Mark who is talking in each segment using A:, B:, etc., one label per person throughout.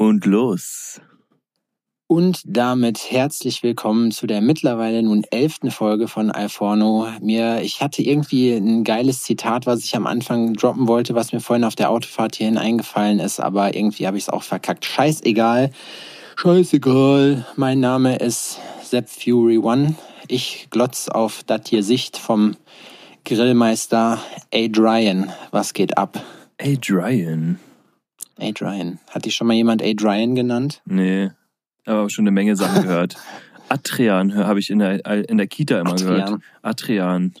A: Und los.
B: Und damit herzlich willkommen zu der mittlerweile nun elften Folge von Alforno. Mir, ich hatte irgendwie ein geiles Zitat, was ich am Anfang droppen wollte, was mir vorhin auf der Autofahrt hierhin eingefallen ist, aber irgendwie habe ich es auch verkackt. Scheißegal. Scheißegal. Mein Name ist Sepp Fury One. Ich glotz auf das hier Sicht vom Grillmeister Adrian. Was geht ab?
A: Adrian.
B: Adrian. Hat dich schon mal jemand Adrian genannt?
A: Nee, aber schon eine Menge Sachen gehört. Adrian habe ich in der, in der Kita immer
B: Adrian.
A: gehört. Adrian.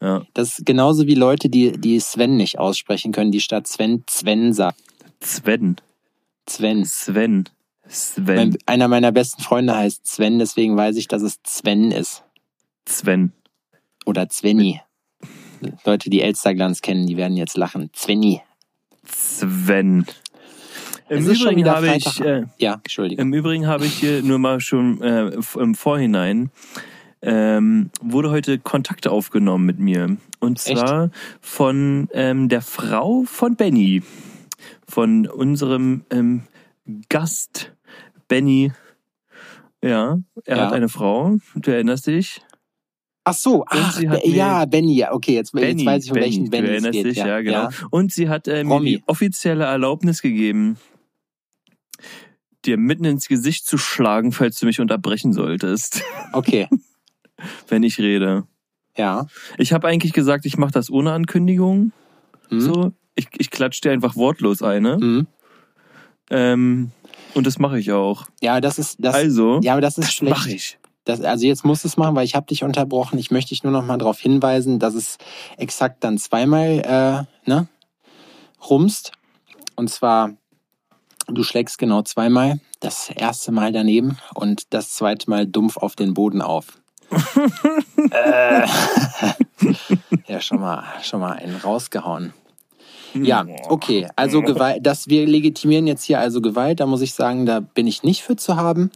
A: Ja.
B: Das ist genauso wie Leute, die, die Sven nicht aussprechen können, die statt Sven Sven sagt.
A: Sven.
B: Sven.
A: Sven. Sven.
B: Mein, einer meiner besten Freunde heißt Sven, deswegen weiß ich, dass es Sven ist.
A: Sven.
B: Oder Svenny. Leute, die Elsterglanz kennen, die werden jetzt lachen. Svenny.
A: Sven. Im Übrigen habe ich, äh,
B: Ja, Entschuldigung.
A: im Übrigen habe ich hier nur mal schon äh, im Vorhinein ähm, wurde heute Kontakt aufgenommen mit mir. Und
B: Echt?
A: zwar von ähm, der Frau von Benny. Von unserem ähm, Gast Benny. Ja, er
B: Ja.
A: hat eine Frau, du erinnerst dich.
B: Ach so, ach, ja, Benny, ja, okay, jetzt, jetzt weiß ich, um welchen
A: du
B: Benny es geht.
A: dich, ja, genau.
B: ja.
A: Und sie hat äh, mir die offizielle Erlaubnis gegeben, dir mitten ins Gesicht zu schlagen, falls du mich unterbrechen solltest,
B: Okay,
A: wenn ich rede.
B: ja.
A: Ich habe eigentlich gesagt, ich mache das ohne Ankündigung.
B: Hm?
A: So, ich, ich klatsch dir einfach wortlos eine.
B: Hm?
A: Ähm, und das mache ich auch.
B: Ja, das ist, das,
A: also,
B: ja, aber das ist
A: das
B: schlecht.
A: mache ich.
B: Das, also jetzt musst du es machen, weil ich habe dich unterbrochen. Ich möchte dich nur noch mal darauf hinweisen, dass es exakt dann zweimal äh, ne, rumst. Und zwar, du schlägst genau zweimal. Das erste Mal daneben und das zweite Mal dumpf auf den Boden auf. äh, ja, schon mal, schon mal einen rausgehauen. Ja, okay. Also Gewalt, dass wir legitimieren jetzt hier also Gewalt, da muss ich sagen, da bin ich nicht für zu haben.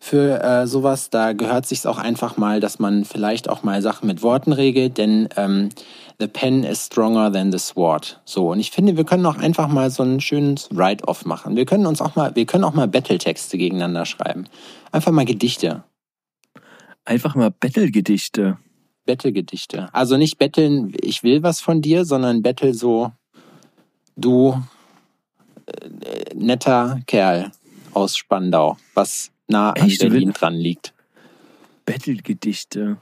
B: Für äh, sowas, da gehört sich's auch einfach mal, dass man vielleicht auch mal Sachen mit Worten regelt, denn ähm, the pen is stronger than the sword. So und ich finde, wir können auch einfach mal so ein schönes Write-off machen. Wir können uns auch mal, wir können auch mal Battle-Texte gegeneinander schreiben. Einfach mal Gedichte.
A: Einfach mal Battle-Gedichte.
B: Battle-Gedichte. Also nicht betteln, ich will was von dir, sondern Battle so, du äh, netter Kerl aus Spandau, was nah an
A: Echt?
B: Berlin dran liegt.
A: Battle-Gedichte.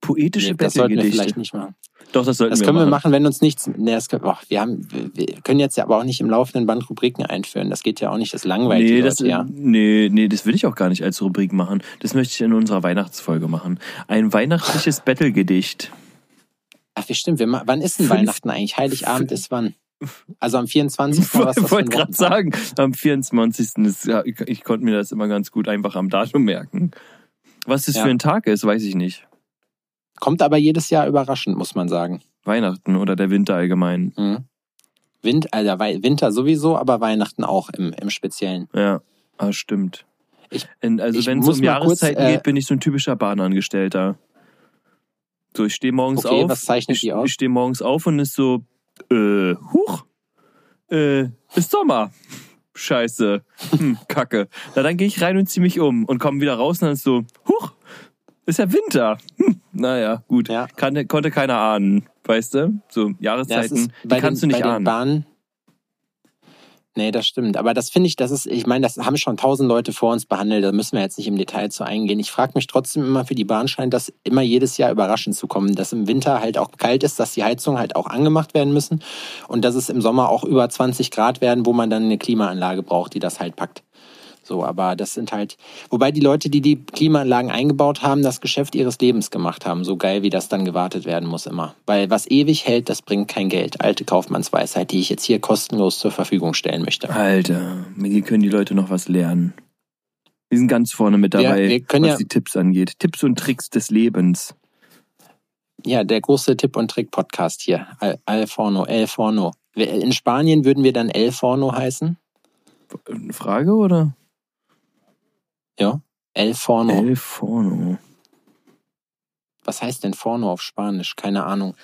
A: Poetische
B: Nee, das sollten wir vielleicht nicht machen.
A: Doch, das sollten
B: Das
A: wir
B: können wir
A: machen.
B: machen, wenn uns nichts. Nee, das können, oh, wir, haben, wir- können jetzt ja aber auch nicht im laufenden Band Rubriken einführen. Das geht ja auch nicht, das langweilt
A: Nee das,
B: Leute, ja.
A: nee, nee, das will ich auch gar nicht als Rubrik machen. Das möchte ich in unserer Weihnachtsfolge machen. Ein weihnachtliches Battle-Gedicht.
B: Ach, wie stimmt. Wir, wann ist denn
A: Fünf-
B: Weihnachten eigentlich? Heiligabend ist wann? Also am 24.
A: Ich
B: oder was für
A: wollte gerade sagen, am 24. Ist, ja, ich, ich konnte mir das immer ganz gut einfach am Datum merken. Was das
B: Ja.
A: für ein Tag ist, weiß ich nicht.
B: Kommt aber jedes Jahr überraschend, muss man sagen.
A: Weihnachten oder der Winter allgemein.
B: Mhm. Wind, also Winter sowieso, aber Weihnachten auch im, im Speziellen.
A: Ja, ah, stimmt.
B: Ich-
A: also
B: ich
A: wenn es um
B: mal kurz,
A: Jahreszeiten
B: äh,
A: geht, bin ich so ein typischer Bahnangestellter. So, ich stehe morgens
B: Okay,
A: auf.
B: was zeichnet
A: ich,
B: die aus?
A: Ich stehe morgens auf und ist so, äh, huch, äh, ist Sommer. Scheiße. Hm, Kacke. Na, dann gehe ich rein und ziehe mich um und komme wieder raus und dann ist so, huch, ist ja Winter. Hm, naja, gut.
B: Ja.
A: Kann, konnte keiner ahnen, weißt du? So,
B: Ja, es
A: Jahreszeiten,
B: ist
A: die kannst
B: den,
A: du nicht
B: bei den
A: ahnen.
B: Bahnen. Nee, das stimmt. Aber das finde ich, das ist, ich meine, das haben schon tausend Leute vor uns behandelt, da müssen wir jetzt nicht im Detail zu eingehen. Ich frage mich trotzdem immer, für die Bahn scheint das immer jedes Jahr überraschend zu kommen, dass im Winter halt auch kalt ist, dass die Heizungen halt auch angemacht werden müssen und dass es im Sommer auch über 20 Grad werden, wo man dann eine Klimaanlage braucht, die das halt packt. So, aber das sind halt, wobei die Leute, die die Klimaanlagen eingebaut haben, das Geschäft ihres Lebens gemacht haben. So geil, wie das dann gewartet werden muss immer. Weil was ewig hält, das bringt kein Geld. Alte Kaufmannsweisheit, die ich jetzt hier kostenlos zur Verfügung stellen möchte.
A: Alter, hier können die Leute noch was lernen. Wir sind ganz vorne mit dabei,
B: können
A: was
B: ja-
A: die Tipps angeht. Tipps und Tricks des Lebens.
B: Ja, der große Tipp- und Trick-Podcast hier. Al, Al Forno, El Forno. In Spanien würden wir dann El Forno heißen.
A: Eine Frage oder?
B: Ja. El Forno.
A: El Forno.
B: Was heißt denn Forno auf Spanisch? Keine Ahnung.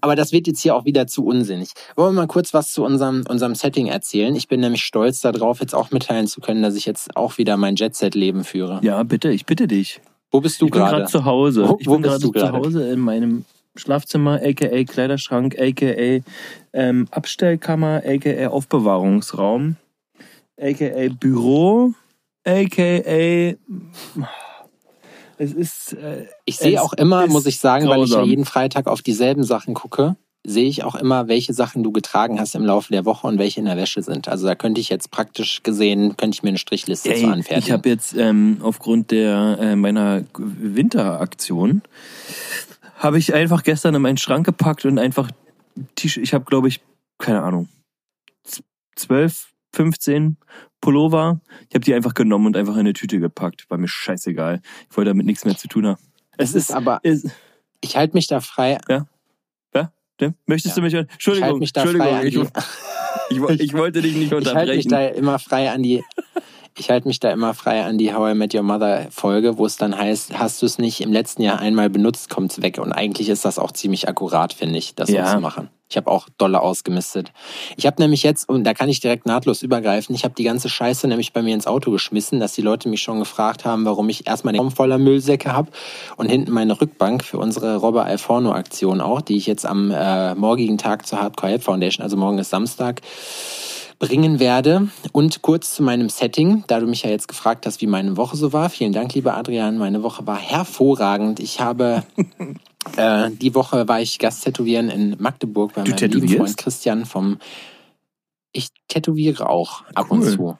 B: Aber das wird jetzt hier auch wieder zu unsinnig. Wollen wir mal kurz was zu unserem, unserem Setting erzählen? Ich bin nämlich stolz darauf, jetzt auch mitteilen zu können, dass ich jetzt auch wieder mein Jet-Set-Leben führe.
A: Ja, bitte, ich bitte dich.
B: Wo bist du
A: ich bin
B: gerade?
A: gerade zu Hause.
B: Wo-
A: ich
B: wo
A: bin
B: bist
A: gerade zu
B: gerade?
A: Hause in meinem Schlafzimmer, aka Kleiderschrank, aka ähm, Abstellkammer, aka Aufbewahrungsraum, aka Büro, aka es ist äh,
B: Ich sehe auch immer, muss ich sagen, weil ich ja
A: grausam.
B: jeden Freitag auf dieselben Sachen gucke, sehe ich auch immer, welche Sachen du getragen hast im Laufe der Woche und welche in der Wäsche sind. Also da könnte ich jetzt praktisch gesehen, könnte ich mir eine Strichliste zu
A: Ey,
B: anfertigen.
A: ich habe jetzt ähm, aufgrund der äh, meiner Winteraktion habe ich einfach gestern in meinen Schrank gepackt und einfach T-Shirt. Ich habe glaube ich keine Ahnung z- 12, 15 Pullover. Ich habe die einfach genommen und einfach in eine Tüte gepackt. War mir scheißegal. Ich wollte damit nichts mehr zu tun haben.
B: es ist aber,
A: Ist,
B: ich halte mich da frei.
A: ja? Möchtest
B: Ja.
A: du mich?
B: Ich halte
A: Entschuldigung,
B: mich da
A: Entschuldigung.
B: frei
A: ich, ich, ich wollte dich nicht
B: ich halte mich
A: unterbrechen.
B: da immer frei an die ich halte mich da immer frei an die How I Met Your Mother Folge, wo es dann heißt, hast du es nicht im letzten Jahr einmal benutzt, kommt's weg. Und eigentlich ist das auch ziemlich akkurat, finde ich, das so
A: Ja.
B: zu machen. Ich habe auch dolle ausgemistet. Ich habe nämlich jetzt, und da kann ich direkt nahtlos übergreifen, ich habe die ganze Scheiße nämlich bei mir ins Auto geschmissen, dass die Leute mich schon gefragt haben, warum ich erstmal den Raum voller Müllsäcke habe und hinten meine Rückbank für unsere Robber Alforno Aktion auch, die ich jetzt am äh, morgigen Tag zur Hardcore Help Foundation, also morgen ist Samstag, bringen werde. Und kurz zu meinem Setting, da du mich ja jetzt gefragt hast, wie meine Woche so war. Vielen Dank, lieber Adrian. Meine Woche war hervorragend. Ich habe äh, die Woche war ich Gasttätowieren in Magdeburg bei
A: Du
B: meinem lieben
A: tätowierst?
B: Freund Christian vom Ich tätowiere auch ab und
A: Cool.
B: zu.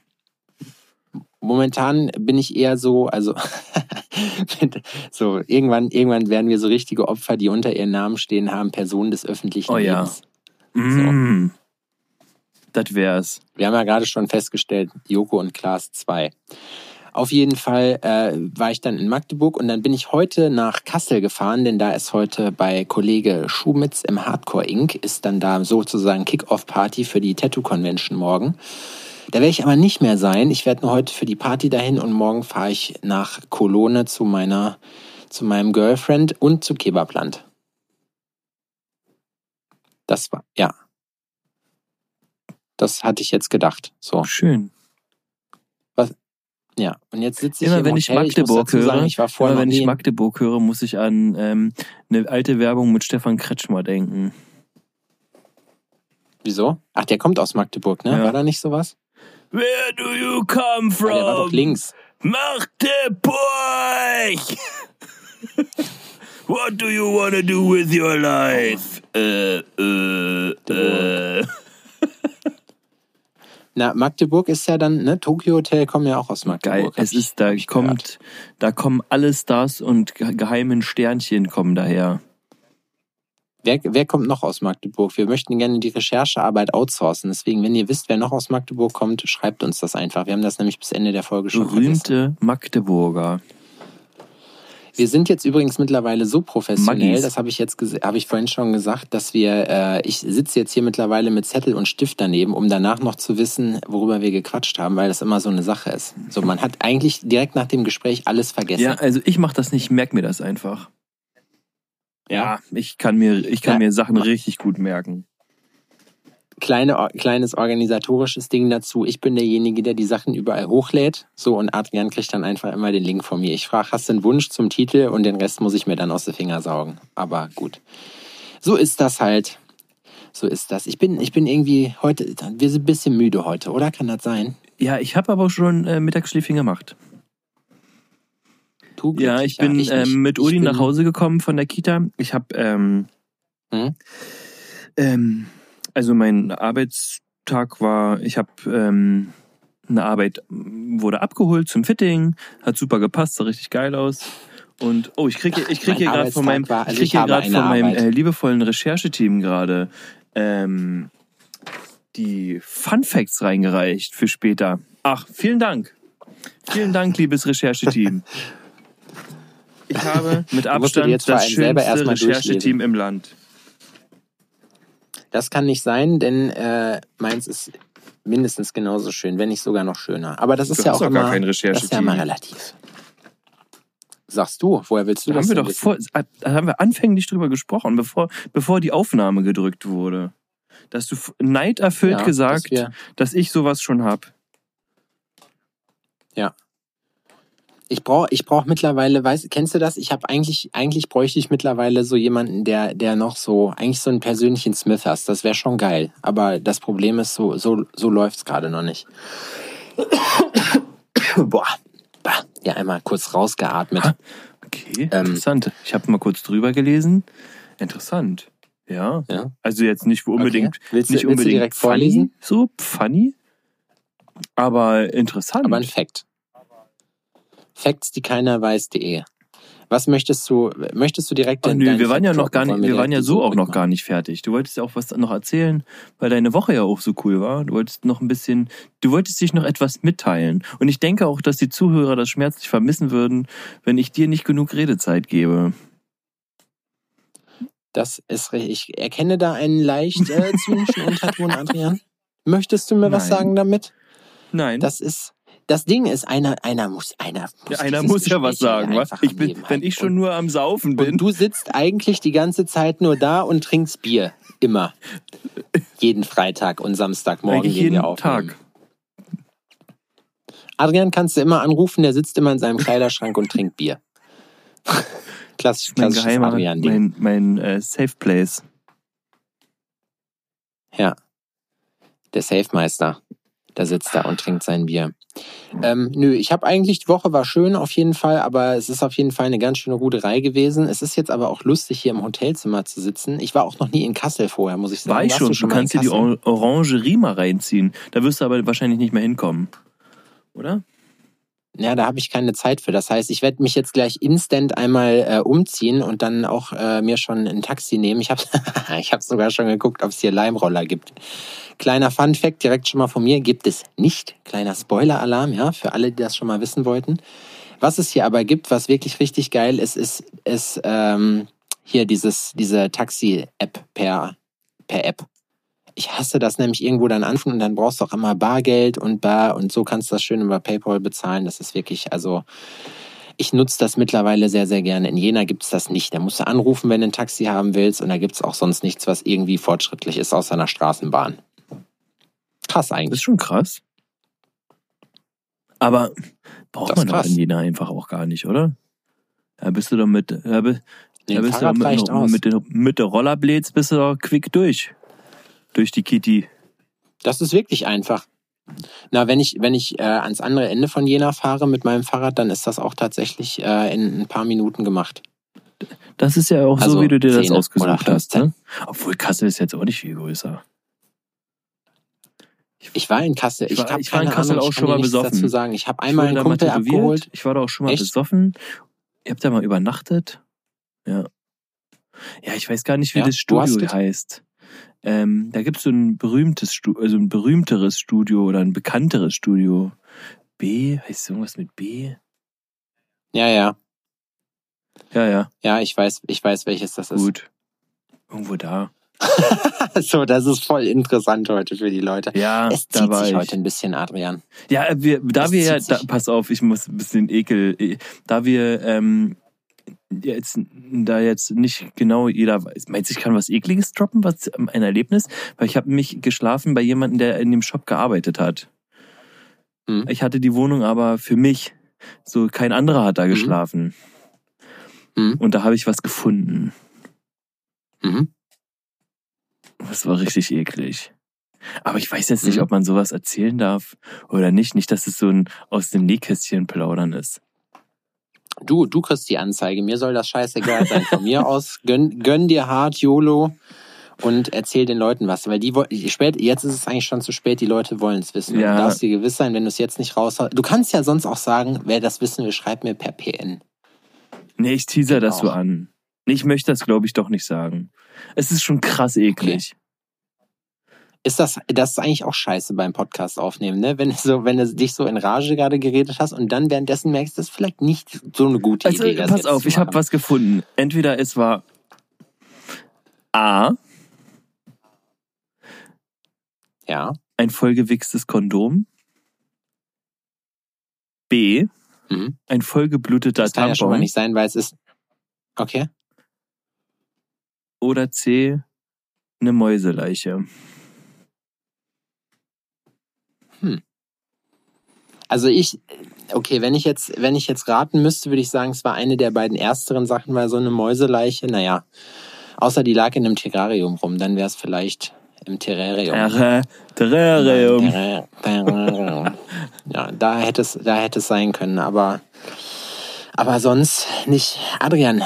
B: Momentan bin ich eher so, also so irgendwann, irgendwann werden wir so richtige Opfer, die unter ihren Namen stehen haben, Personen des öffentlichen
A: Oh ja.
B: Lebens.
A: Mm. Das wär's.
B: Wir haben ja gerade schon festgestellt, Joko und Klaas 2. Auf jeden Fall äh, war ich dann in Magdeburg und dann bin ich heute nach Kassel gefahren, denn da ist heute bei Kollege Schumitz im Hardcore Inc. ist dann da sozusagen Kick-Off-Party für die Tattoo Convention morgen. Da werde ich aber nicht mehr sein. Ich werde nur heute für die Party dahin und morgen fahre ich nach Cologne zu meiner, zu meinem Girlfriend und zu Kebabland. Das war, ja. Das hatte ich jetzt gedacht. So.
A: Schön.
B: Ja, und jetzt sitze ich
A: Immer
B: im
A: wenn ich Magdeburg
B: sagen,
A: höre,
B: ich war
A: Immer wenn ich Magdeburg höre, muss ich an ähm, eine alte Werbung mit Stefan Kretschmer denken.
B: Wieso? Ach, der kommt aus Magdeburg, ne?
A: Ja.
B: War da nicht sowas?
A: Where do you come from?
B: Ah, der war doch links.
A: Magdeburg! What do you wanna do with your life? Äh, äh, äh.
B: Na, Magdeburg ist ja dann, ne? Tokyo Hotel kommen ja auch aus
A: Geil,
B: Magdeburg. hab
A: es ist, da
B: ich gehört.
A: kommt, da kommen alle Stars und ge- geheimen Sternchen kommen daher.
B: Wer, wer kommt noch aus Magdeburg? Wir möchten gerne die Recherchearbeit outsourcen. Deswegen, wenn ihr wisst, wer noch aus Magdeburg kommt, schreibt uns das einfach. Wir haben das nämlich bis Ende der Folge schon vergessen.
A: Berühmte Magdeburger.
B: Wir sind jetzt übrigens mittlerweile so professionell,
A: Maggis.
B: das habe ich jetzt habe ich vorhin schon gesagt, dass wir, äh, ich sitze jetzt hier mittlerweile mit Zettel und Stift daneben, um danach noch zu wissen, worüber wir gequatscht haben, weil das immer so eine Sache ist. So, man hat eigentlich direkt nach dem Gespräch alles vergessen.
A: Ja, also ich mach das nicht, merk mir das einfach. Ja, ich kann mir, ich kann
B: Ja.
A: mir Sachen richtig gut merken.
B: Kleine, kleines organisatorisches Ding dazu. Ich bin derjenige, der die Sachen überall hochlädt. So, und Adrian kriegt dann einfach immer den Link von mir. Ich frage, hast du einen Wunsch zum Titel und den Rest muss ich mir dann aus den Finger saugen. Aber gut. So ist das halt. So ist das. Ich bin, ich bin irgendwie heute, wir sind ein bisschen müde heute, oder? Kann das sein?
A: Ja, ich habe aber schon äh, Mittagsschläfchen gemacht.
B: Du
A: Ja, ich bin
B: nicht.
A: ähm, mit
B: Ich
A: Udi
B: bin-
A: nach Hause gekommen von der Kita. Ich habe, ähm,
B: Hm?
A: ähm, also mein Arbeitstag war, ich habe ähm, eine Arbeit m, wurde abgeholt zum Fitting, hat super gepasst, sah richtig geil aus. Und oh, ich kriege, ich kriege
B: Mein
A: hier gerade von meinem,
B: war- also
A: ich
B: ich
A: hier gerade von meinem äh, liebevollen Rechercheteam gerade ähm, die Fun Facts reingereicht für später. Ach, vielen Dank. Vielen Dank, liebes Rechercheteam. Ich habe mit Abstand das schönste Rechercheteam im Land.
B: Das kann nicht sein, denn äh, meins ist mindestens genauso schön, wenn nicht sogar noch schöner. Aber das ist
A: Du
B: ja
A: hast
B: auch
A: doch gar
B: immer,
A: kein
B: das ist ja immer relativ. Sagst du, woher willst du
A: Da
B: das
A: haben wir doch vor, da haben wir anfänglich drüber gesprochen, bevor, bevor die Aufnahme gedrückt wurde. Dass du neiderfüllt
B: Ja,
A: gesagt,
B: dass
A: dass ich sowas schon hab.
B: Ich brauche ich brauch mittlerweile, weißt, kennst du das? Ich habe eigentlich, eigentlich bräuchte ich mittlerweile so jemanden, der, der noch so, eigentlich so einen persönlichen Smith hast. Das wäre schon geil. Aber das Problem ist, so, so, so läuft's gerade noch nicht. Boah. Bah. Ja, einmal kurz rausgeatmet.
A: Ha. Okay,
B: Ähm,
A: interessant. Ich habe mal kurz drüber gelesen. Interessant. Ja.
B: Ja.
A: Also jetzt nicht unbedingt,
B: Okay. Willst, du-
A: nicht
B: willst
A: unbedingt
B: direkt
A: funny,
B: vorlesen?
A: so funny, aber interessant.
B: Aber ein Fact. Facts, die keiner weiß.de. Was möchtest du, möchtest du direkt
A: Ach nö, wir waren ja noch gar nicht, wir waren ja so auch noch gar nicht fertig. Du wolltest ja auch was noch erzählen, weil deine Woche ja auch so cool war. Du wolltest noch ein bisschen, du wolltest dich noch etwas mitteilen. Und ich denke auch, dass die Zuhörer das schmerzlich vermissen würden, wenn ich dir nicht genug Redezeit gebe.
B: Das ist richtig. Ich erkenne da einen leicht äh, zynischen Unterton, Adrian. Möchtest du mir was
A: Nein.
B: sagen damit?
A: Nein.
B: Das ist, das Ding ist, einer, einer muss, einer muss,
A: ja, einer muss ja was sagen, was? Ich bin, wenn ich schon
B: und,
A: nur am Saufen bin.
B: und du sitzt eigentlich die ganze Zeit nur da und trinkst Bier. Immer. jeden Freitag und Samstagmorgen
A: Eigentlich
B: gehen
A: jeden
B: wir aufnehmen.
A: Tag.
B: Adrian kannst du immer anrufen, der sitzt immer in seinem Kleiderschrank und trinkt Bier. Klassisch,
A: Mein
B: klassisches
A: geheimer,
B: Adrian-Ding.
A: mein, mein äh, Safe Place.
B: Ja. Der Safemeister. Der sitzt da und trinkt sein Bier. Ähm, nö, ich habe eigentlich, die Woche war schön auf jeden Fall, aber es ist auf jeden Fall eine ganz schöne Ruderei gewesen. Es ist jetzt aber auch lustig, hier im Hotelzimmer zu sitzen. Ich war auch noch nie in Kassel vorher, muss ich sagen.
A: War ich schon.
B: du
A: Du,
B: schon mal
A: kannst dir die Orangerie mal reinziehen. Da wirst du aber wahrscheinlich nicht mehr hinkommen. Oder?
B: Ja, da habe ich keine Zeit für. Das heißt, ich werde mich jetzt gleich instant einmal äh, umziehen und dann auch äh, mir schon ein Taxi nehmen. Ich habe ich hab sogar schon geguckt, ob es hier Leimroller gibt. Kleiner Fun Fact direkt schon mal von mir, gibt es nicht. Kleiner Spoiler-Alarm, ja, für alle, die das schon mal wissen wollten. Was es hier aber gibt, was wirklich richtig geil ist, ist, ist ähm, hier dieses, diese Taxi-App per, per App. Ich hasse das nämlich irgendwo dann anfangen und dann brauchst du auch immer Bargeld und Bar und so kannst du das schön über PayPal bezahlen. Das ist wirklich, also ich nutze das mittlerweile sehr, sehr gerne. In Jena gibt's das nicht. Da musst du anrufen, wenn du ein Taxi haben willst und da gibt's auch sonst nichts, was irgendwie fortschrittlich ist, außer einer Straßenbahn. Krass
A: Das ist
B: eigentlich.
A: schon krass. Aber braucht
B: Das
A: man doch
B: krass.
A: in Jena einfach auch gar nicht, oder? Da bist du doch mit, da, bi-
B: Nee,
A: da bist du mit, mit, den, mit der Rollerblades bist du doch quick durch. Durch die Kitty.
B: Das ist wirklich einfach. Na, wenn ich, wenn ich äh, ans andere Ende von Jena fahre mit meinem Fahrrad, dann ist das auch tatsächlich äh, in ein paar Minuten gemacht.
A: Das ist ja auch so,
B: Also
A: wie du dir das
B: 10 oder
A: ausgesucht hast.
B: 15.
A: Ne? Obwohl Kassel ist jetzt auch nicht viel größer.
B: Ich war in Kassel.
A: Ich
B: Ich,
A: war-
B: hab
A: ich war in Kassel
B: Ahnung,
A: auch
B: ich
A: schon mal besoffen.
B: dazu sagen. Ich habe
A: Ich
B: einmal einen Kumpel abgeholt.
A: Ich war da auch schon mal
B: Echt?
A: besoffen. Ihr habt da mal übernachtet. Ja. Ja, ich weiß gar nicht, wie
B: Ja,
A: das Studio heißt. Ähm, da so ein berühmtes Studio, also ein berühmteres Studio oder ein bekannteres Studio. B, heißt irgendwas mit B?
B: Ja, ja.
A: Ja, ja,
B: Ja, ich weiß, ich weiß, welches das ist.
A: gut. Irgendwo da.
B: so, das ist voll interessant heute für die Leute.
A: Ja,
B: Es
A: da
B: zieht
A: war
B: sich
A: ich.
B: heute ein bisschen, Adrian.
A: Ja, wir, da
B: Es
A: wir ja, da, pass auf, ich muss ein bisschen ekel, eh, da wir ähm, jetzt da jetzt nicht genau jeder weiß. Meinst du, ich kann was Ekliges droppen, was ähm, ein Erlebnis? Weil ich habe mich geschlafen bei jemandem, der in dem Shop gearbeitet hat.
B: Hm.
A: Ich hatte die Wohnung aber für mich. So kein anderer hat da
B: Mhm.
A: geschlafen.
B: Hm.
A: Und da habe ich was gefunden.
B: Mhm.
A: Das war richtig eklig. Aber ich weiß jetzt nicht,
B: Mhm.
A: ob man sowas erzählen darf oder nicht. Nicht, dass es so ein aus dem Nähkästchen plaudern ist.
B: Du, du kriegst die Anzeige. Mir soll das scheißegal sein. Von mir aus gönn, gönn dir hart YOLO und erzähl den Leuten was. Weil die spät, jetzt ist es eigentlich schon zu spät, die Leute wollen es wissen.
A: Ja.
B: Du darfst dir gewiss sein, wenn du es jetzt nicht raus Du kannst ja sonst auch sagen, wer das wissen will, schreib mir per PN.
A: Nee, ich teaser das so an. Ich möchte das, glaube ich, doch nicht sagen. Es ist schon krass eklig.
B: Ist das, das ist eigentlich auch scheiße beim Podcast aufnehmen, ne? Wenn du so, wenn du dich so in Rage gerade geredet hast und dann währenddessen merkst, das ist vielleicht nicht so eine gute
A: Also,
B: Idee. das
A: pass auf, ich habe was gefunden. Entweder es war A,
B: Ja.
A: ein vollgewichstes Kondom. B,
B: Mhm.
A: ein vollgebluteter
B: Das kann ja schon mal
A: Tampon
B: nicht sein, weil es ist. Okay.
A: oder C, eine Mäuseleiche.
B: Also ich, okay, wenn ich jetzt, wenn ich jetzt raten müsste, würde ich sagen, es war eine der beiden ersteren Sachen, weil so eine Mäuseleiche, naja, außer die lag in einem Terrarium rum, dann wäre es vielleicht im Terrarium.
A: Terra- Terrarium.
B: Terra- Terrarium. Ja, da hätte es, da hätte es sein können, aber, aber sonst nicht. Adrian,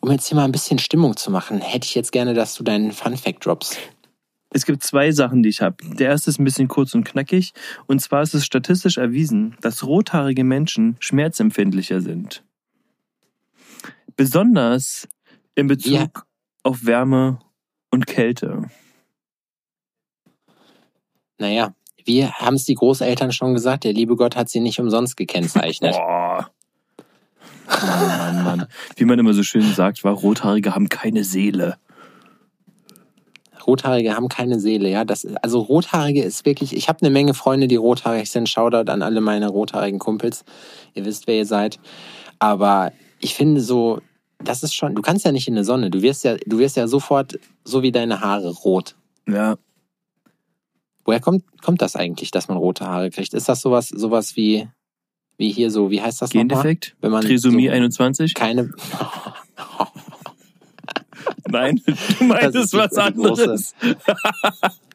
B: um jetzt hier mal ein bisschen Stimmung zu machen, hätte ich jetzt gerne, dass du deinen Fun Fact droppst.
A: Es gibt zwei Sachen, die ich habe. Der erste ist ein bisschen kurz und knackig. Und zwar ist es statistisch erwiesen, dass rothaarige Menschen schmerzempfindlicher sind. Besonders in Bezug
B: Ja.
A: auf Wärme und Kälte.
B: Naja, wie haben es die Großeltern schon gesagt, der liebe Gott hat sie nicht umsonst gekennzeichnet.
A: Boah. Mann, Mann, Mann. Wie man immer so schön sagt, war Rothaarige haben keine Seele.
B: Rothaarige haben keine Seele, ja. Das, also Rothaarige ist wirklich, ich habe eine Menge Freunde, die rothaarig sind. Shoutout an alle meine rothaarigen Kumpels. Ihr wisst, wer ihr seid. Aber ich finde so, das ist schon, du kannst ja nicht in der Sonne. Du wirst ja, du wirst ja sofort, so wie deine Haare, rot.
A: Ja,
B: Woher kommt, kommt das eigentlich, dass man rote Haare kriegt? Ist das sowas, sowas wie, wie hier so, wie heißt das nochmal?
A: Gendefekt,
B: Wenn man
A: Trisomie
B: so
A: 21.
B: keine,
A: Nein, du meintest
B: die-
A: was
B: die
A: anderes.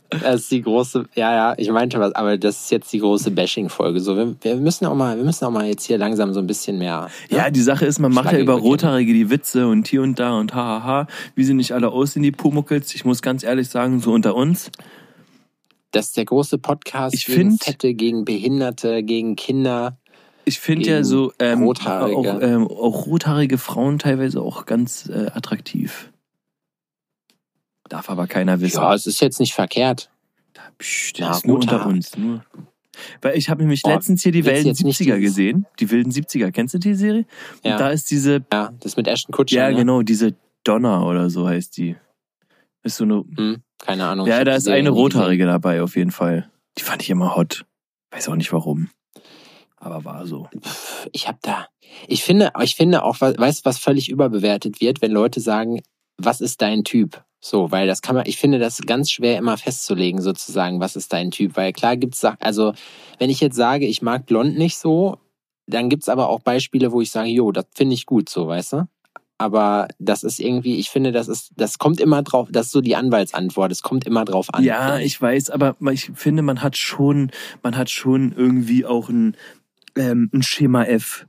B: Das ist die große, ja, ja, ich meinte was, aber das ist jetzt die große Bashing-Folge. So, wir, wir müssen auch mal, wir müssen auch mal jetzt hier langsam so ein bisschen mehr.
A: Ja, die Sache ist, man macht ja über. Rothaarige die Witze und hier und da und hahaha, wie sie nicht alle aussehen, die Pumuckels. Ich muss ganz ehrlich sagen, so unter uns.
B: Das ist der große Podcast
A: Ich
B: gegen
A: find-
B: Fette, gegen Behinderte, gegen Kinder.
A: Ich finde ja so ähm,
B: Rothaarige.
A: Auch, ähm, auch rothaarige Frauen teilweise auch ganz äh, attraktiv. Darf aber keiner wissen.
B: Ja, es ist jetzt nicht verkehrt.
A: Psst,
B: Na,
A: das ist nur unter uns. Nur. Weil ich habe nämlich
B: Boah,
A: letztens hier die wilden
B: jetzt nicht
A: 70er
B: dieses-
A: gesehen. Die wilden 70er. Kennst du die Serie?
B: Ja,
A: Und da ist diese,
B: ja das mit Ashton Kutscher.
A: ja
B: ne?
A: genau, diese Donna oder so heißt die. Ist so eine,
B: Hm, keine Ahnung.
A: ja, da ist eine. Rothaarige dabei auf jeden Fall. Die fand ich immer hot. Weiß auch nicht warum. Aber war so.
B: Ich habe da, ich finde, ich finde auch, weißt du, was völlig überbewertet wird, wenn Leute sagen, was ist dein Typ? So, weil das kann man, ich finde das ganz schwer immer festzulegen, sozusagen, was ist dein Typ? Weil klar gibt's Sachen, also wenn ich jetzt sage, ich mag blond nicht so, dann gibt's aber auch Beispiele, wo ich sage, jo, das finde ich gut, so, weißt du? Aber das ist irgendwie, ich finde, das ist, das kommt immer drauf, das ist so die Anwaltsantwort, es kommt immer drauf an.
A: Ja, ich weiß, aber ich finde, man hat schon, man hat schon irgendwie auch ein, ähm, ein Schema F.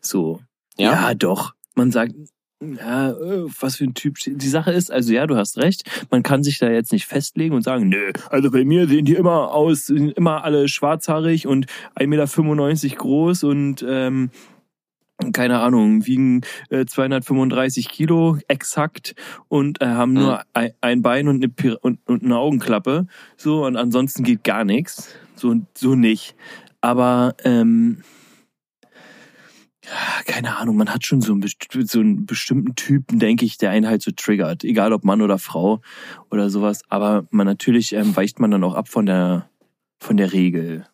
A: So.
B: Ja?
A: ja doch. Man sagt, ja, äh, was für ein Typ. Die Sache ist, also ja, du hast recht, man kann sich da jetzt nicht festlegen und sagen, nö, also bei mir sehen die immer aus, sind immer alle schwarzhaarig und 1,95 Meter groß und ähm, keine Ahnung, wiegen äh, 235 Kilo exakt und äh, haben
B: Mhm.
A: nur ein, ein Bein und eine, und, und eine Augenklappe. So, und ansonsten geht gar nichts. So, so nicht. Aber ähm, keine Ahnung, man hat schon so einen, so einen bestimmten Typen, denke ich, der einen halt so triggert. Egal ob Mann oder Frau oder sowas. Aber man natürlich ähm, weicht man dann auch ab von der von der Regel.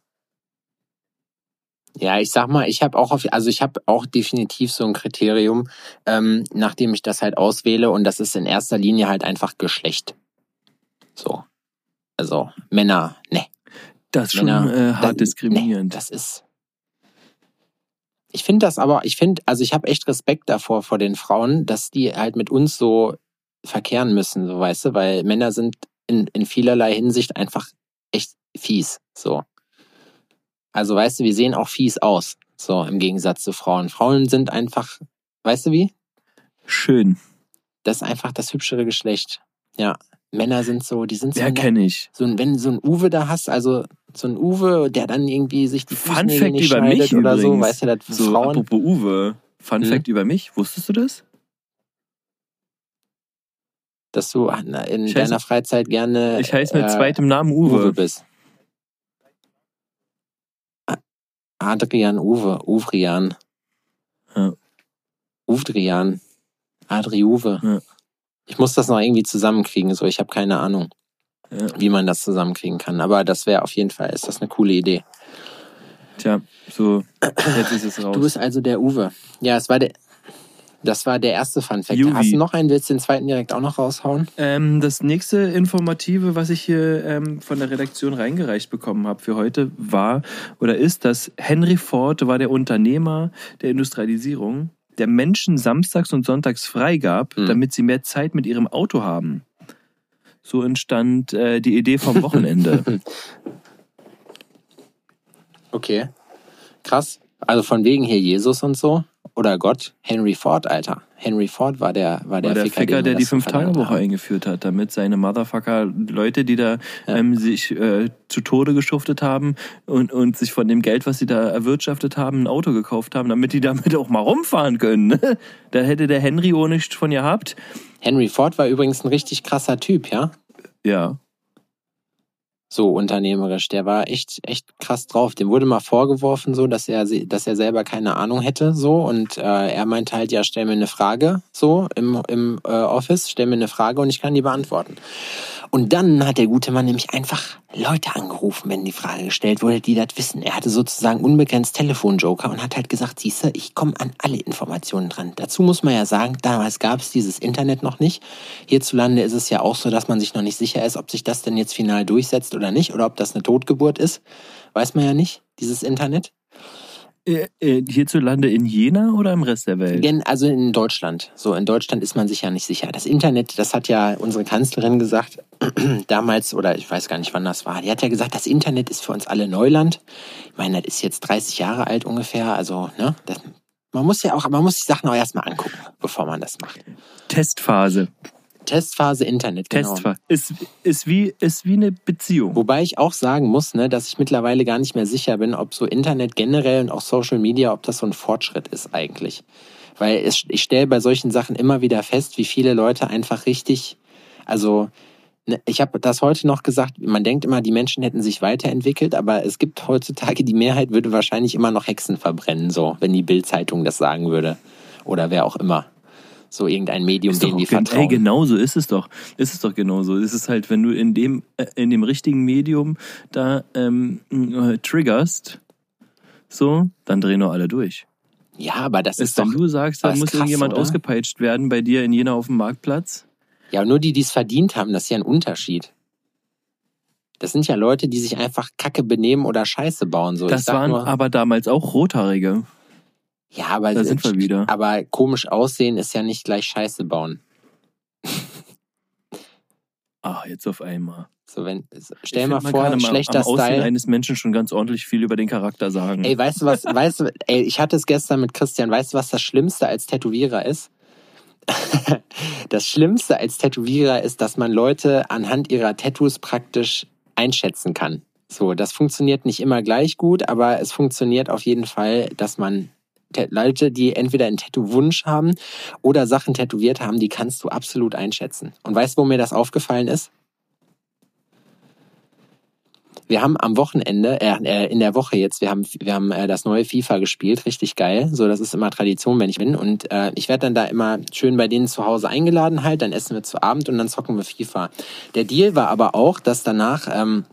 B: Ja, ich sag mal, ich habe auch auf, also ich habe auch definitiv so ein Kriterium, ähm, nachdem ich das halt auswähle und das ist in erster Linie halt einfach Geschlecht. So. Also Männer, ne.
A: Das ist schon
B: Männer,
A: äh,
B: dann-
A: hart diskriminierend.
B: Nee, das ist. Ich finde das aber, ich finde, also ich habe echt Respekt davor vor den Frauen, dass die halt mit uns so verkehren müssen, so weißt du, weil Männer sind in, in vielerlei Hinsicht einfach echt fies. So. Also weißt du, wir sehen auch fies aus, so im Gegensatz zu Frauen. Frauen sind einfach, weißt du wie?
A: Schön.
B: Das ist einfach das hübschere Geschlecht. Ja. Männer sind so, die sind so
A: Ja, kenne ich.
B: so ein, wenn du so ein Uwe da hast, also so ein Uwe, der dann irgendwie sich die
A: Fun
B: Fußnägel
A: Fact über mich
B: oder so,
A: übrigens.
B: weißt du, das
A: So,
B: Frauen.
A: apropos Uwe. Fun
B: Hm?
A: Fact über mich. Wusstest du das?
B: dass du in
A: Ich heiße-
B: deiner Freizeit gerne
A: Ich heiße mit
B: äh,
A: zweitem Namen
B: Uwe.
A: Uwe.
B: bist. Adrian Uwe, Uvrian.
A: Ja.
B: Uvdrian. Adri Uwe.
A: Ja.
B: Ich muss das noch irgendwie zusammenkriegen, so ich habe keine Ahnung,
A: Ja.
B: wie man das zusammenkriegen kann. Aber das wäre auf jeden Fall, ist das eine coole Idee.
A: Tja, so, jetzt ist es raus.
B: Du bist also der Uwe. Ja, es war der. Das war der erste Fun Fact.
A: Juvi.
B: Hast du noch einen? Willst du den zweiten direkt auch noch raushauen?
A: Ähm, das nächste Informative, was ich hier ähm, von der Redaktion reingereicht bekommen habe für heute, war oder ist, dass Henry Ford war der Unternehmer der Industrialisierung, der Menschen samstags und sonntags freigab,
B: Hm.
A: damit sie mehr Zeit mit ihrem Auto haben. So entstand äh, die Idee vom Wochenende.
B: Okay. Krass. Also von wegen hier Jesus und so. Oder Gott. Henry Ford, Alter. Henry Ford war der, war der,
A: War der Ficker,
B: wir
A: der die Fünf-Tage-Woche eingeführt hat, damit seine Motherfucker Leute, die da ähm, sich äh, zu Tode geschuftet haben und, und sich von dem Geld, was sie da erwirtschaftet haben, ein Auto gekauft haben, damit die damit auch mal rumfahren können. ne? da hätte der Henry auch nichts von gehabt.
B: Henry Ford war übrigens ein richtig krasser Typ, ja?
A: Ja.
B: So unternehmerisch. Der war echt, echt krass drauf. Dem wurde mal vorgeworfen, so, dass er, dass er selber keine Ahnung hätte, so. Und äh, er meinte halt, ja, stell mir eine Frage, so, im, im äh, Office, stell mir eine Frage und ich kann die beantworten. Und dann hat der gute Mann nämlich einfach Leute angerufen, wenn die Frage gestellt wurde, die das wissen. Er hatte sozusagen unbegrenzt Telefonjoker und hat halt gesagt, siehste, ich komme an alle Informationen dran. Dazu muss man ja sagen, damals gab es dieses Internet noch nicht. Hierzulande ist es ja auch so, dass man sich noch nicht sicher ist, ob sich das denn jetzt final durchsetzt oder nicht, oder ob das eine Totgeburt ist. Weiß man ja nicht, dieses Internet.
A: Äh, äh, hierzulande in Jena oder im Rest der Welt?
B: Also in Deutschland. So, in Deutschland ist man sich ja nicht sicher. Das Internet, das hat ja unsere Kanzlerin gesagt, damals, oder ich weiß gar nicht, wann das war. Die hat ja gesagt, das Internet ist für uns alle Neuland. Ich meine, das ist jetzt 30 Jahre alt ungefähr. Also, ne, das, man muss ja auch, man muss die Sachen auch erstmal angucken, bevor man das macht.
A: Testphase.
B: Testphase Internet, genau.
A: Testphase. Ist, ist, wie, ist wie eine Beziehung.
B: Wobei ich auch sagen muss, ne, dass ich mittlerweile gar nicht mehr sicher bin, ob so Internet generell und auch Social Media, ob das so ein Fortschritt ist eigentlich. Weil es, ich stelle bei solchen Sachen immer wieder fest, wie viele Leute einfach richtig, also ne, ich habe das heute noch gesagt, man denkt immer, die Menschen hätten sich weiterentwickelt, aber es gibt heutzutage, die Mehrheit würde wahrscheinlich immer noch Hexen verbrennen, so, wenn die Bild-Zeitung das sagen würde. Oder wer auch immer. So irgendein Medium, dem die vertrauen.
A: Ey, genau so ist es doch. Ist es doch genauso. Es ist halt, wenn du in dem, äh, in dem richtigen Medium da ähm, äh, triggerst, so, dann drehen doch alle durch.
B: Ja, aber das
A: Ist,
B: ist
A: wenn
B: doch,
A: du sagst, da muss
B: krass,
A: irgendjemand
B: oder?
A: ausgepeitscht werden bei dir in Jena auf dem Marktplatz.
B: Ja, nur die, die es verdient haben, das ist ja ein Unterschied. Das sind ja Leute, die sich einfach Kacke benehmen oder Scheiße bauen. So.
A: Das waren
B: nur,
A: aber damals auch Rothaarige.
B: Ja, aber,
A: da sind wir wieder.
B: aber komisch aussehen ist ja nicht gleich Scheiße bauen.
A: Ah, jetzt auf einmal.
B: So, wenn, stell
A: Ich
B: mal vor,
A: am-
B: schlechter
A: am Aussehen
B: Style.
A: eines Menschen schon ganz ordentlich viel über den Charakter sagen.
B: Ey, weißt du was, weißt du, ey, ich hatte es gestern mit Christian, weißt du, was das Schlimmste als Tätowierer ist? das Schlimmste als Tätowierer ist, dass man Leute anhand ihrer Tattoos praktisch einschätzen kann. So, das funktioniert nicht immer gleich gut, aber es funktioniert auf jeden Fall, dass man Leute, die entweder einen Tattoo-Wunsch haben oder Sachen tätowiert haben, die kannst du absolut einschätzen. Und weißt du, wo mir das aufgefallen ist? Wir haben am Wochenende, äh, äh, in der Woche jetzt, wir haben, wir haben äh, das neue FIFA gespielt, richtig geil. So, das ist immer Tradition, wenn ich bin. Und äh, ich werde dann da immer schön bei denen zu Hause eingeladen halt, dann essen wir zu Abend und dann zocken wir FIFA. Der Deal war aber auch, dass danach ähm,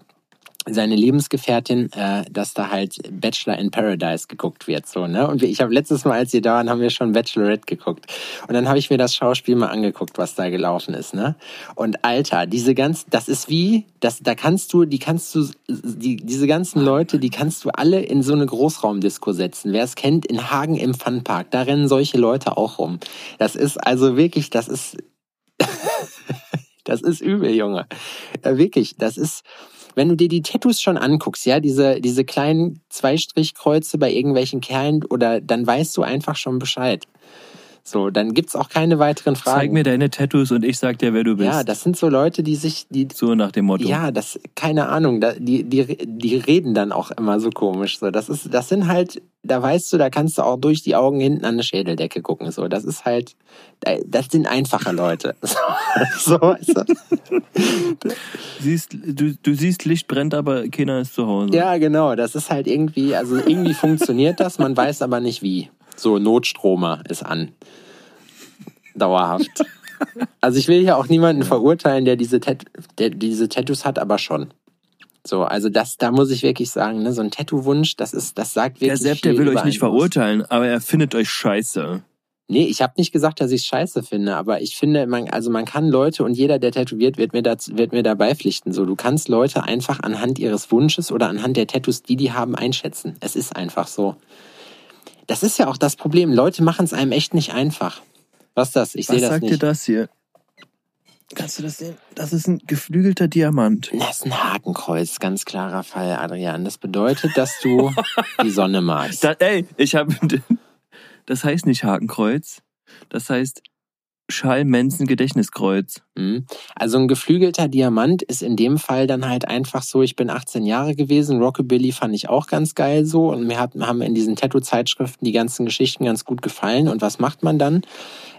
B: seine Lebensgefährtin, äh, dass da halt Bachelor in Paradise geguckt wird, so, ne? Und ich habe letztes Mal, als wir da waren, haben wir schon Bachelorette geguckt. Und dann habe ich mir das Schauspiel mal angeguckt, was da gelaufen ist, ne? Und Alter, diese ganz, das ist wie, das, da kannst du, die kannst du, die, diese ganzen Leute, die kannst du alle in so eine Großraumdisco setzen. Wer es kennt, in Hagen im Funpark, da rennen solche Leute auch rum. Das ist also wirklich, das ist, das ist übel, Junge. Äh, wirklich, das ist, wenn du dir die Tattoos schon anguckst, ja, diese, diese kleinen Zweistrichkreuze bei irgendwelchen Kerlen, oder dann weißt du einfach schon Bescheid. So, dann gibt's auch keine weiteren Fragen.
A: Zeig mir deine Tattoos und ich sag dir, wer du bist.
B: ja, das sind so Leute, die sich, die,
A: so nach dem Motto.
B: ja, das, keine Ahnung, da, die, die, die reden dann auch immer so komisch. So, das ist, das sind halt, da weißt du, da kannst du auch durch die Augen hinten an eine Schädeldecke gucken. So, das ist halt, das sind einfache Leute. So, so weißt du?
A: Siehst, du, du siehst, Licht brennt, aber keiner ist zu Hause.
B: Ja, genau. Das ist halt irgendwie, also irgendwie funktioniert das, man weiß aber nicht wie. So, Notstromer ist an. Dauerhaft. Also ich will hier auch niemanden verurteilen, der diese, Tat der diese Tattoos hat, aber schon. So, also das, da muss ich wirklich sagen, ne, so ein Tattoo-Wunsch, das ist, das sagt wirklich
A: Der Sepp, der will euch nicht verurteilen, aber er findet euch scheiße.
B: Nee, ich habe nicht gesagt, dass ich scheiße finde, aber ich finde, man, also man kann Leute und jeder, der tätowiert, wird mir, dazu, wird mir dabei pflichten. So, du kannst Leute einfach anhand ihres Wunsches oder anhand der Tattoos, die die haben, einschätzen. Es ist einfach so. Das ist ja auch das Problem. Leute machen es einem echt nicht einfach. Was ist das? Ich sehe
A: Was
B: das
A: sagt dir
B: nicht.
A: das hier? Kannst du das sehen? Das ist ein geflügelter Diamant.
B: Das ist ein Hakenkreuz, ganz klarer Fall, Adrian. Das bedeutet, dass du die Sonne magst.
A: Da, ey, ich habe. Das heißt nicht Hakenkreuz. Das heißt Schall-Menzen-Gedächtniskreuz.
B: Mhm. Also ein geflügelter Diamant ist in dem Fall dann halt einfach so, ich bin 18 Jahre gewesen, Rockabilly fand ich auch ganz geil so und mir hat, haben in diesen Tattoo-Zeitschriften die ganzen Geschichten ganz gut gefallen. Und was macht man dann?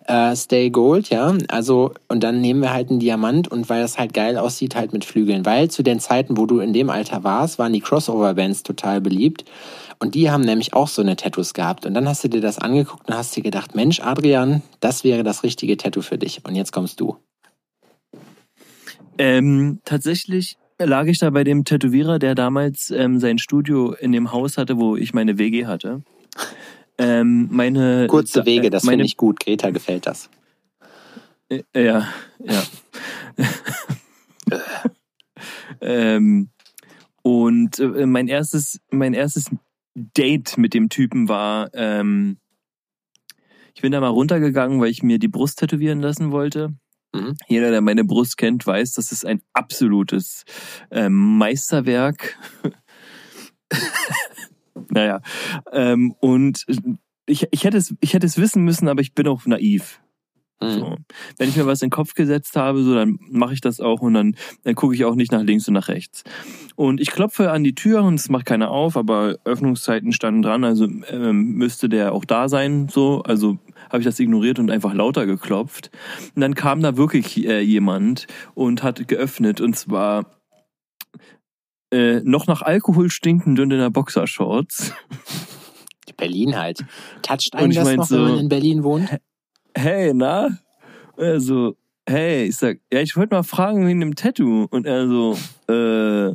B: Äh, Stay Gold, ja. Also, und dann nehmen wir halt einen Diamant und weil das halt geil aussieht, halt mit Flügeln. Weil zu den Zeiten, wo du in dem Alter warst, waren die Crossover-Bands total beliebt. Und die haben nämlich auch so eine Tattoos gehabt. Und dann hast du dir das angeguckt und hast dir gedacht, Mensch, Adrian, das wäre das richtige Tattoo für dich. Und jetzt kommst du.
A: Ähm, tatsächlich lag ich da bei dem Tätowierer, der damals ähm, sein Studio in dem Haus hatte, wo ich meine WG hatte. Ähm, meine
B: Kurze Wege, das
A: äh, meine,
B: finde ich gut. Greta gefällt das.
A: Äh, ja, ja. ähm, und äh, mein erstes, mein erstes Date mit dem Typen war, ähm, ich bin da mal runtergegangen, weil ich mir die Brust tätowieren lassen wollte.
B: Mhm.
A: Jeder, der meine Brust kennt, weiß, das ist ein absolutes ähm, Meisterwerk. naja, ähm, und ich, ich, hätte es, ich hätte es wissen müssen, aber ich bin auch naiv.
B: Mhm.
A: So. Wenn ich mir was in den Kopf gesetzt habe, so dann mache ich das auch und dann, dann gucke ich auch nicht nach links und nach rechts. Und ich klopfe an die Tür und es macht keiner auf, aber Öffnungszeiten standen dran, also ähm, müsste der auch da sein. So, also habe ich das ignoriert und einfach lauter geklopft. Und dann kam da wirklich äh, jemand und hat geöffnet und zwar äh, noch nach Alkohol stinkend und in der Boxershorts.
B: Berlin halt. Toucht einen das
A: mein
B: noch,
A: so-
B: wenn man in Berlin wohnt?
A: Hey, na? Er so, hey, ich sag, ja, ich wollte mal fragen wegen dem Tattoo. Und er so, äh,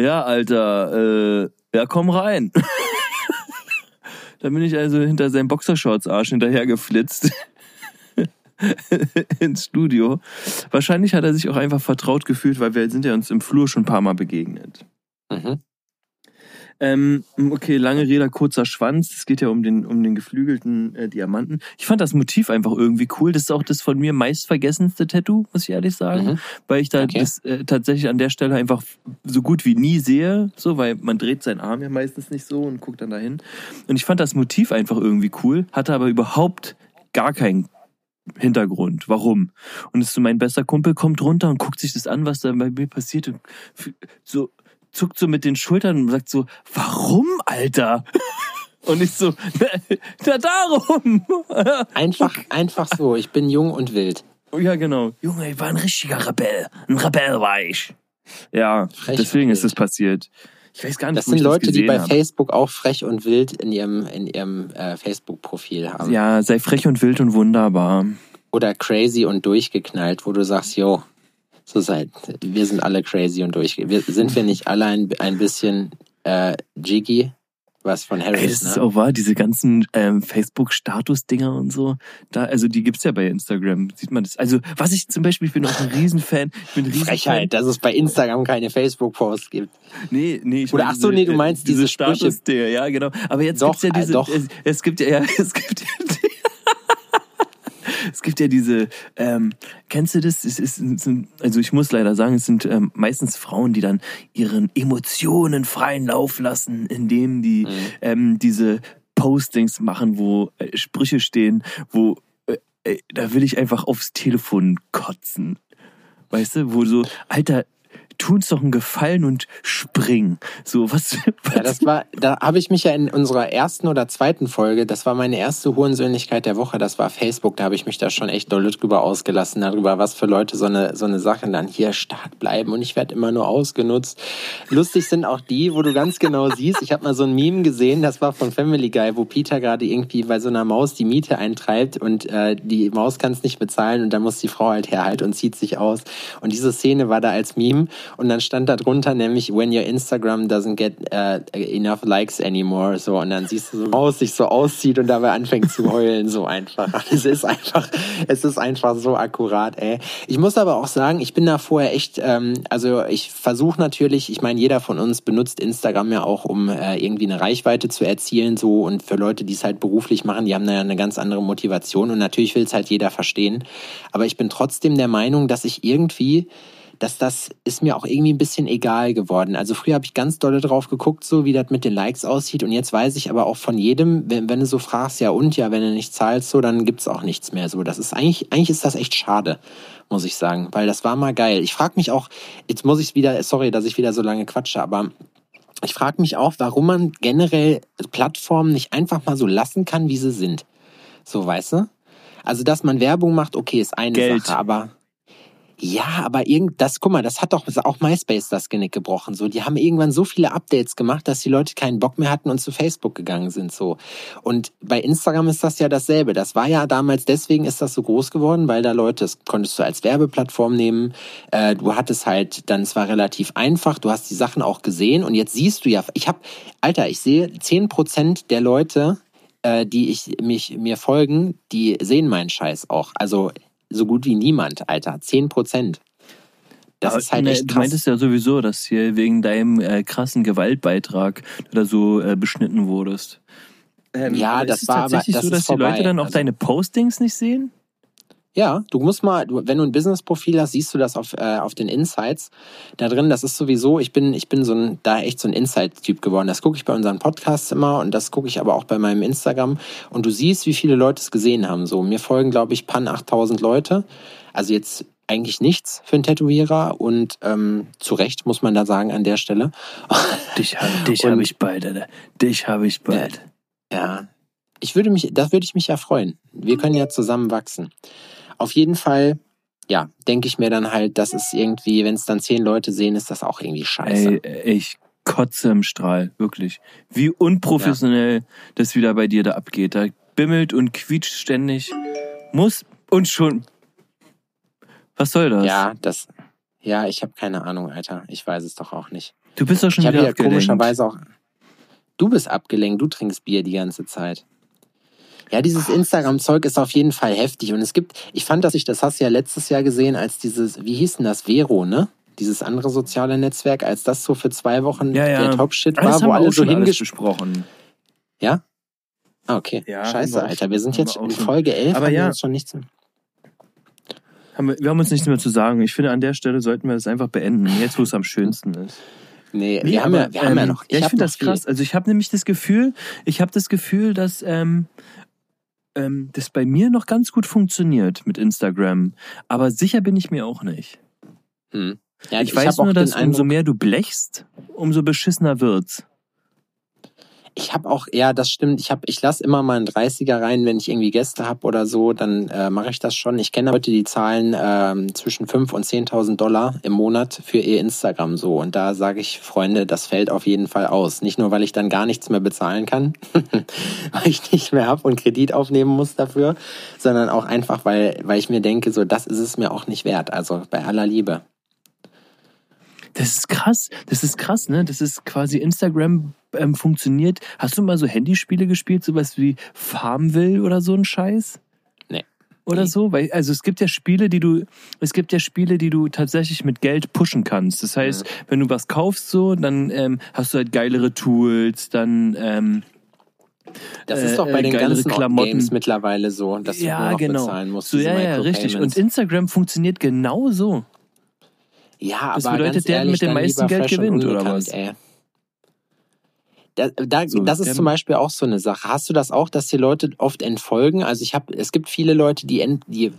A: ja, Alter, äh, ja, komm rein. Dann bin ich also hinter seinem Boxershorts-Arsch hinterhergeflitzt. ins Studio. Wahrscheinlich hat er sich auch einfach vertraut gefühlt, weil wir sind ja uns im Flur schon ein paar Mal begegnet.
B: Mhm.
A: Ähm, okay, lange Rede, kurzer Schwanz. Es geht ja um den, um den geflügelten äh, Diamanten. Ich fand das Motiv einfach irgendwie cool. Das ist auch das von mir meist vergessenste Tattoo, muss ich ehrlich sagen.
B: Mhm.
A: Weil ich da
B: Okay.
A: das äh, tatsächlich an der Stelle einfach so gut wie nie sehe. So, weil man dreht seinen Arm ja meistens nicht so und guckt dann dahin. Und ich fand das Motiv einfach irgendwie cool, hatte aber überhaupt gar keinen Hintergrund. Warum? Und es ist so mein bester Kumpel kommt runter und guckt sich das an, was da bei mir passiert und so zuckt so mit den Schultern und sagt so, warum, Alter? Und ich so, na darum.
B: Einfach, einfach so. Ich bin jung und wild.
A: Ja, genau. Junge, ich war ein richtiger Rebell. Ein Rebell war ich. Ja,
B: Frech
A: deswegen ist das passiert. Ich weiß gar nicht,
B: Das sind Leute,
A: das
B: die bei
A: habe.
B: Facebook auch frech und wild in ihrem, in ihrem äh, Facebook-Profil haben.
A: Ja, sei frech und wild und wunderbar.
B: Oder crazy und durchgeknallt, wo du sagst, yo, so seid, wir sind alle crazy und durchgeknallt. Wir, sind wir nicht alle ein, ein bisschen äh, jiggy? Was von
A: Ey,
B: Harris,
A: das ist
B: ne?
A: auch wahr, diese ganzen ähm, Facebook-Status-Dinger und so. Da, also die gibt's ja bei Instagram, sieht man das. Also, was ich zum Beispiel, ich bin auch ein Riesenfan. Ich bin ein Riesenfan.
B: Frechheit, dass es bei Instagram keine Facebook-Posts gibt.
A: Nee, nee, ich
B: Oder ach so, nee, du
A: äh,
B: meinst diese Sprüche.
A: Status-Dinger, ja, genau. Aber jetzt
B: Doch,
A: gibt's ja
B: äh,
A: diese,
B: doch.
A: Es, es gibt ja, ja, es gibt ja, es gibt ja diese, ähm, kennst du das? Es ist, es sind, also ich muss leider sagen, es sind ähm, meistens Frauen, die dann ihren Emotionen freien Lauf lassen, indem die
B: Mhm.
A: ähm, diese Postings machen, wo äh, Sprüche stehen, wo äh, äh, da will ich einfach aufs Telefon kotzen. Weißt du, wo so, Alter, tu uns doch einen Gefallen und spring. So, was, was
B: Ja, das war, da habe ich mich ja in unserer ersten oder zweiten Folge, das war meine erste Hurensöhnlichkeit der Woche, das war Facebook, da habe ich mich da schon echt doll drüber ausgelassen, darüber, was für Leute so eine, so eine Sache dann hier stark bleiben und ich werde immer nur ausgenutzt. Lustig sind auch die, wo du ganz genau siehst, ich habe mal so ein Meme gesehen, das war von Family Guy, wo Peter gerade irgendwie bei so einer Maus die Miete eintreibt und äh, die Maus kann es nicht bezahlen und dann muss die Frau halt herhalten und zieht sich aus. Und diese Szene war da als Meme Und dann stand da drunter nämlich, when your Instagram doesn't get uh, enough likes anymore. So, und dann siehst du so aus, sich so auszieht und dabei anfängt zu heulen, so einfach. Es ist einfach, es ist einfach so akkurat, ey. Ich muss aber auch sagen, ich bin da vorher echt, ähm, also ich versuche natürlich, ich meine, jeder von uns benutzt Instagram ja auch, um äh, irgendwie eine Reichweite zu erzielen, so und für Leute, die es halt beruflich machen, die haben da ja eine ganz andere Motivation und natürlich will es halt jeder verstehen. Aber ich bin trotzdem der Meinung, dass ich irgendwie dass das ist mir auch irgendwie ein bisschen egal geworden. Also früher habe ich ganz dolle drauf geguckt, so wie das mit den Likes aussieht. Und jetzt weiß ich aber auch von jedem, wenn, wenn du so fragst, ja und ja, wenn du nicht zahlst, so, dann gibt's auch nichts mehr. So, das ist eigentlich, eigentlich ist das echt schade, muss ich sagen, weil das war mal geil. Ich frage mich auch, jetzt muss ich wieder, sorry, dass ich wieder so lange quatsche, aber ich frage mich auch, warum man generell Plattformen nicht einfach mal so lassen kann, wie sie sind. So, weißt du? Also, dass man Werbung macht, okay, ist eine
A: Geld.
B: Sache, aber ja, aber irgend das, guck mal, das hat doch auch MySpace das Genick gebrochen. So, die haben irgendwann so viele Updates gemacht, dass die Leute keinen Bock mehr hatten und zu Facebook gegangen sind. So und bei Instagram ist das ja dasselbe. Das war ja damals deswegen ist das so groß geworden, weil da Leute, das konntest du als Werbeplattform nehmen. Äh, du hattest halt dann zwar relativ einfach, du hast die Sachen auch gesehen und jetzt siehst du ja, ich habe, Alter, ich sehe zehn Prozent der Leute, äh, die ich mich mir folgen, die sehen meinen Scheiß auch. Also so gut wie niemand, Alter. Zehn Prozent. Das
A: Aber,
B: ist halt
A: ne,
B: echt
A: Du
B: krass.
A: meintest ja sowieso, dass hier wegen deinem äh, krassen Gewaltbeitrag du da so äh, beschnitten wurdest. Ähm,
B: Ja,
A: aber
B: das
A: ist
B: war aber-
A: tatsächlich
B: das
A: so,
B: ist
A: dass die Leute dann auch
B: Also-
A: deine Postings nicht sehen?
B: Ja, du musst mal, wenn du ein Business-Profil hast, siehst du das auf, äh, auf den Insights. Da drin, das ist sowieso, ich bin, ich bin so ein, da echt so ein Insight-Typ geworden. Das gucke ich bei unseren Podcasts immer und das gucke ich aber auch bei meinem Instagram. Und du siehst, wie viele Leute es gesehen haben. So, mir folgen, glaube ich, pan 8000 Leute. Also jetzt eigentlich nichts für einen Tätowierer und ähm, zu Recht muss man da sagen an der Stelle.
A: Dich, hab- dich
B: Und-
A: habe ich bald, Alter. Dich habe ich bald.
B: Ja, ich würde mich, das würde ich mich ja freuen. Wir können ja zusammen wachsen. Auf jeden Fall, ja, denke ich mir dann halt, das ist irgendwie, wenn es dann zehn Leute sehen, ist das auch irgendwie scheiße.
A: Ey, ich kotze im Strahl, wirklich. Wie unprofessionell das wieder bei dir da abgeht. Da bimmelt und quietscht ständig. Muss und schon. Was soll das?
B: Ja, das, ja, ich habe keine Ahnung, Alter. Ich weiß es doch auch nicht.
A: Du bist doch schon
B: Ich
A: wieder
B: ja
A: abgelenkt.
B: komischerweise auch. Du bist abgelenkt, du trinkst Bier die ganze Zeit. Ja, dieses Instagram-Zeug ist auf jeden Fall heftig. Und es gibt, ich fand, dass ich, das hast du ja letztes Jahr gesehen, als dieses, wie hieß denn das, Vero, ne? Dieses andere soziale Netzwerk, als das so für zwei Wochen
A: Ja, ja.
B: der Top-Shit
A: Aber das
B: war,
A: haben
B: wo
A: wir
B: alle so hingesprochen. Ja? Ah, okay.
A: Ja,
B: Scheiße, Alter. Wir sind jetzt in. Folge 11,
A: Aber
B: haben
A: ja.
B: schon nichts mehr.
A: Haben wir, wir haben uns nichts mehr zu sagen. Ich finde, an der Stelle sollten wir das einfach beenden. Jetzt, wo es am schönsten ist.
B: Nee,
A: Nee,
B: wir, haben ja,
A: aber,
B: wir haben ja
A: ähm,
B: noch.
A: Ja, ich finde das krass. Also ich habe nämlich das Gefühl, ich habe das Gefühl, dass ähm, ähm, das bei mir noch ganz gut funktioniert mit Instagram. Aber sicher bin ich mir auch nicht.
B: Hm. Ja,
A: ich,
B: hab
A: weiß nur, dass umso
B: Eindruck-
A: mehr du blechst, umso beschissener wird's.
B: Ich habe auch, ja, das stimmt. Ich habe, ich lasse immer mal einen 30er rein, wenn ich irgendwie Gäste habe oder so, dann äh, mache ich das schon. Ich kenne Leute, die zahlen ähm, zwischen 5.000 und 10.000 Dollar im Monat für ihr Instagram so. Und da sage ich, Freunde, das fällt auf jeden Fall aus. Nicht nur, weil ich dann gar nichts mehr bezahlen kann, weil ich nicht mehr hab und Kredit aufnehmen muss dafür, sondern auch einfach, weil, weil ich mir denke, so, das ist es mir auch nicht wert. Also bei aller Liebe.
A: Das ist krass. Das ist krass, ne? Das ist quasi Instagram ähm, funktioniert. Hast du mal so Handyspiele gespielt, sowas wie Farmville oder so ein Scheiß?
B: Nee.
A: Oder
B: Nee.
A: so? Weil, also es gibt ja Spiele, die du, es gibt ja Spiele, die du tatsächlich mit Geld pushen kannst. Das heißt, wenn du was kaufst so, dann ähm, hast du halt geilere Tools, dann ähm,
B: Das
A: Äh,
B: ist doch bei
A: äh,
B: den ganzen
A: Klamotten.
B: Games mittlerweile so, dass du nur
A: ja
B: noch
A: genau.
B: bezahlen musst.
A: so ja, ja, richtig. Und. Instagram funktioniert genau so.
B: Ja,
A: Das
B: aber
A: bedeutet,
B: ganz
A: der
B: ehrlich,
A: mit dem meisten Geld gewinnt, oder was?
B: Ey. Da, da,
A: So,
B: das ist
A: der-
B: zum Beispiel auch so eine Sache. Hast du das auch, dass die Leute oft entfolgen? Also ich habe, es gibt viele Leute, die, ent, die,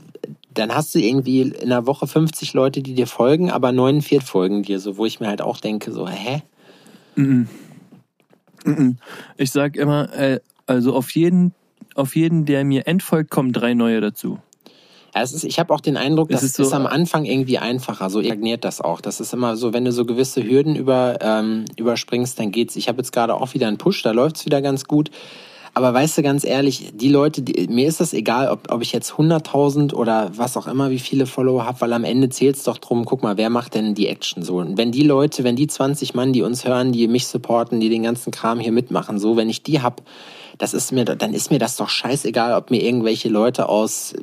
B: dann hast du irgendwie in einer Woche 50 Leute, die dir folgen, aber 49 folgen dir, so wo ich mir halt auch denke, so hä?
A: Mhm. Mhm. Ich sag immer, äh, also auf jeden, auf jeden, der mir entfolgt, kommen drei neue dazu.
B: Ja, es ist, ich habe auch den Eindruck,
A: Es
B: das
A: ist
B: ist,
A: so-
B: am Anfang irgendwie einfacher. So stagniert das auch. Das ist immer so, wenn du so gewisse Hürden über, ähm, überspringst, dann geht's. Ich habe jetzt gerade auch wieder einen Push, da läuft's wieder ganz gut. Aber weißt du, ganz ehrlich, die Leute, die, mir ist das egal, ob, ob ich jetzt 100.000 oder was auch immer, wie viele Follower habe, weil am Ende zählt's doch drum, guck mal, wer macht denn die Action so? Und wenn die Leute, wenn die 20 Mann, die uns hören, die mich supporten, die den ganzen Kram hier mitmachen, so, wenn ich die hab, das ist mir, dann ist mir das doch scheißegal, ob mir irgendwelche Leute aus,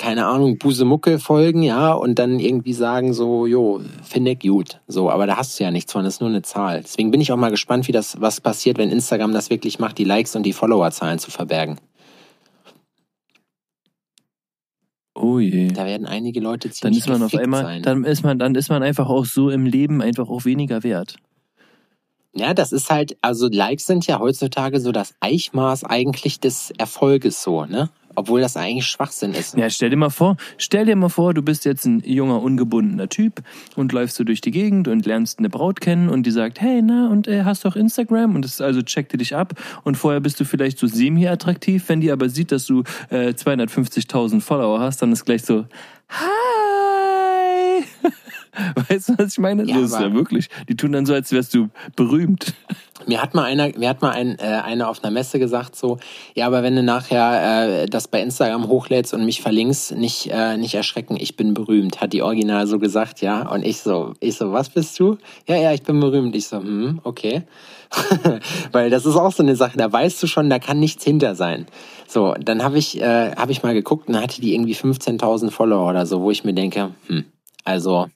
B: keine Ahnung, Busemucke folgen, ja, und dann irgendwie sagen so, jo, finde ich gut. So, aber da hast du ja nichts von, das ist nur eine Zahl. Deswegen bin ich auch mal gespannt, wie das, was passiert, wenn Instagram das wirklich macht, die Likes und die Followerzahlen zu verbergen.
A: Oh je.
B: Da werden einige Leute
A: Dann
B: ziemlich
A: ist man auf einmal,
B: sein.
A: dann ist man, dann ist man einfach auch so im Leben einfach auch weniger wert.
B: Ja, das ist halt, also Likes sind ja heutzutage so das Eichmaß eigentlich des Erfolges so, ne? Obwohl das eigentlich Schwachsinn ist.
A: Ja, stell dir mal vor, stell dir mal vor, du bist jetzt ein junger, ungebundener Typ und läufst so durch die Gegend und lernst eine Braut kennen und die sagt, hey, na, und äh, hast auch Instagram? Und das also checkt die dich ab und vorher bist du vielleicht so semi-attraktiv, wenn die aber sieht, dass du äh, 250.000 Follower hast, dann ist gleich so, hi! Weißt du, was ich meine?
B: Ja,
A: so ist ja wirklich. Die tun dann so, als wärst du berühmt.
B: Mir hat mal einer, mir hat mal ein, äh, einer auf einer Messe gesagt so, ja, aber wenn du nachher äh, das bei Instagram hochlädst und mich verlinkst, nicht äh, nicht erschrecken, ich bin berühmt, hat die Original so gesagt, ja. Und ich so, ich so, was bist du? Ja, ja, ich bin berühmt. Ich so, hm, okay. Weil das ist auch so eine Sache, da weißt du schon, da kann nichts hinter sein. So, dann habe ich, äh, hab ich mal geguckt und dann hatte die irgendwie 15.000 Follower oder so, wo ich mir denke, hm, also,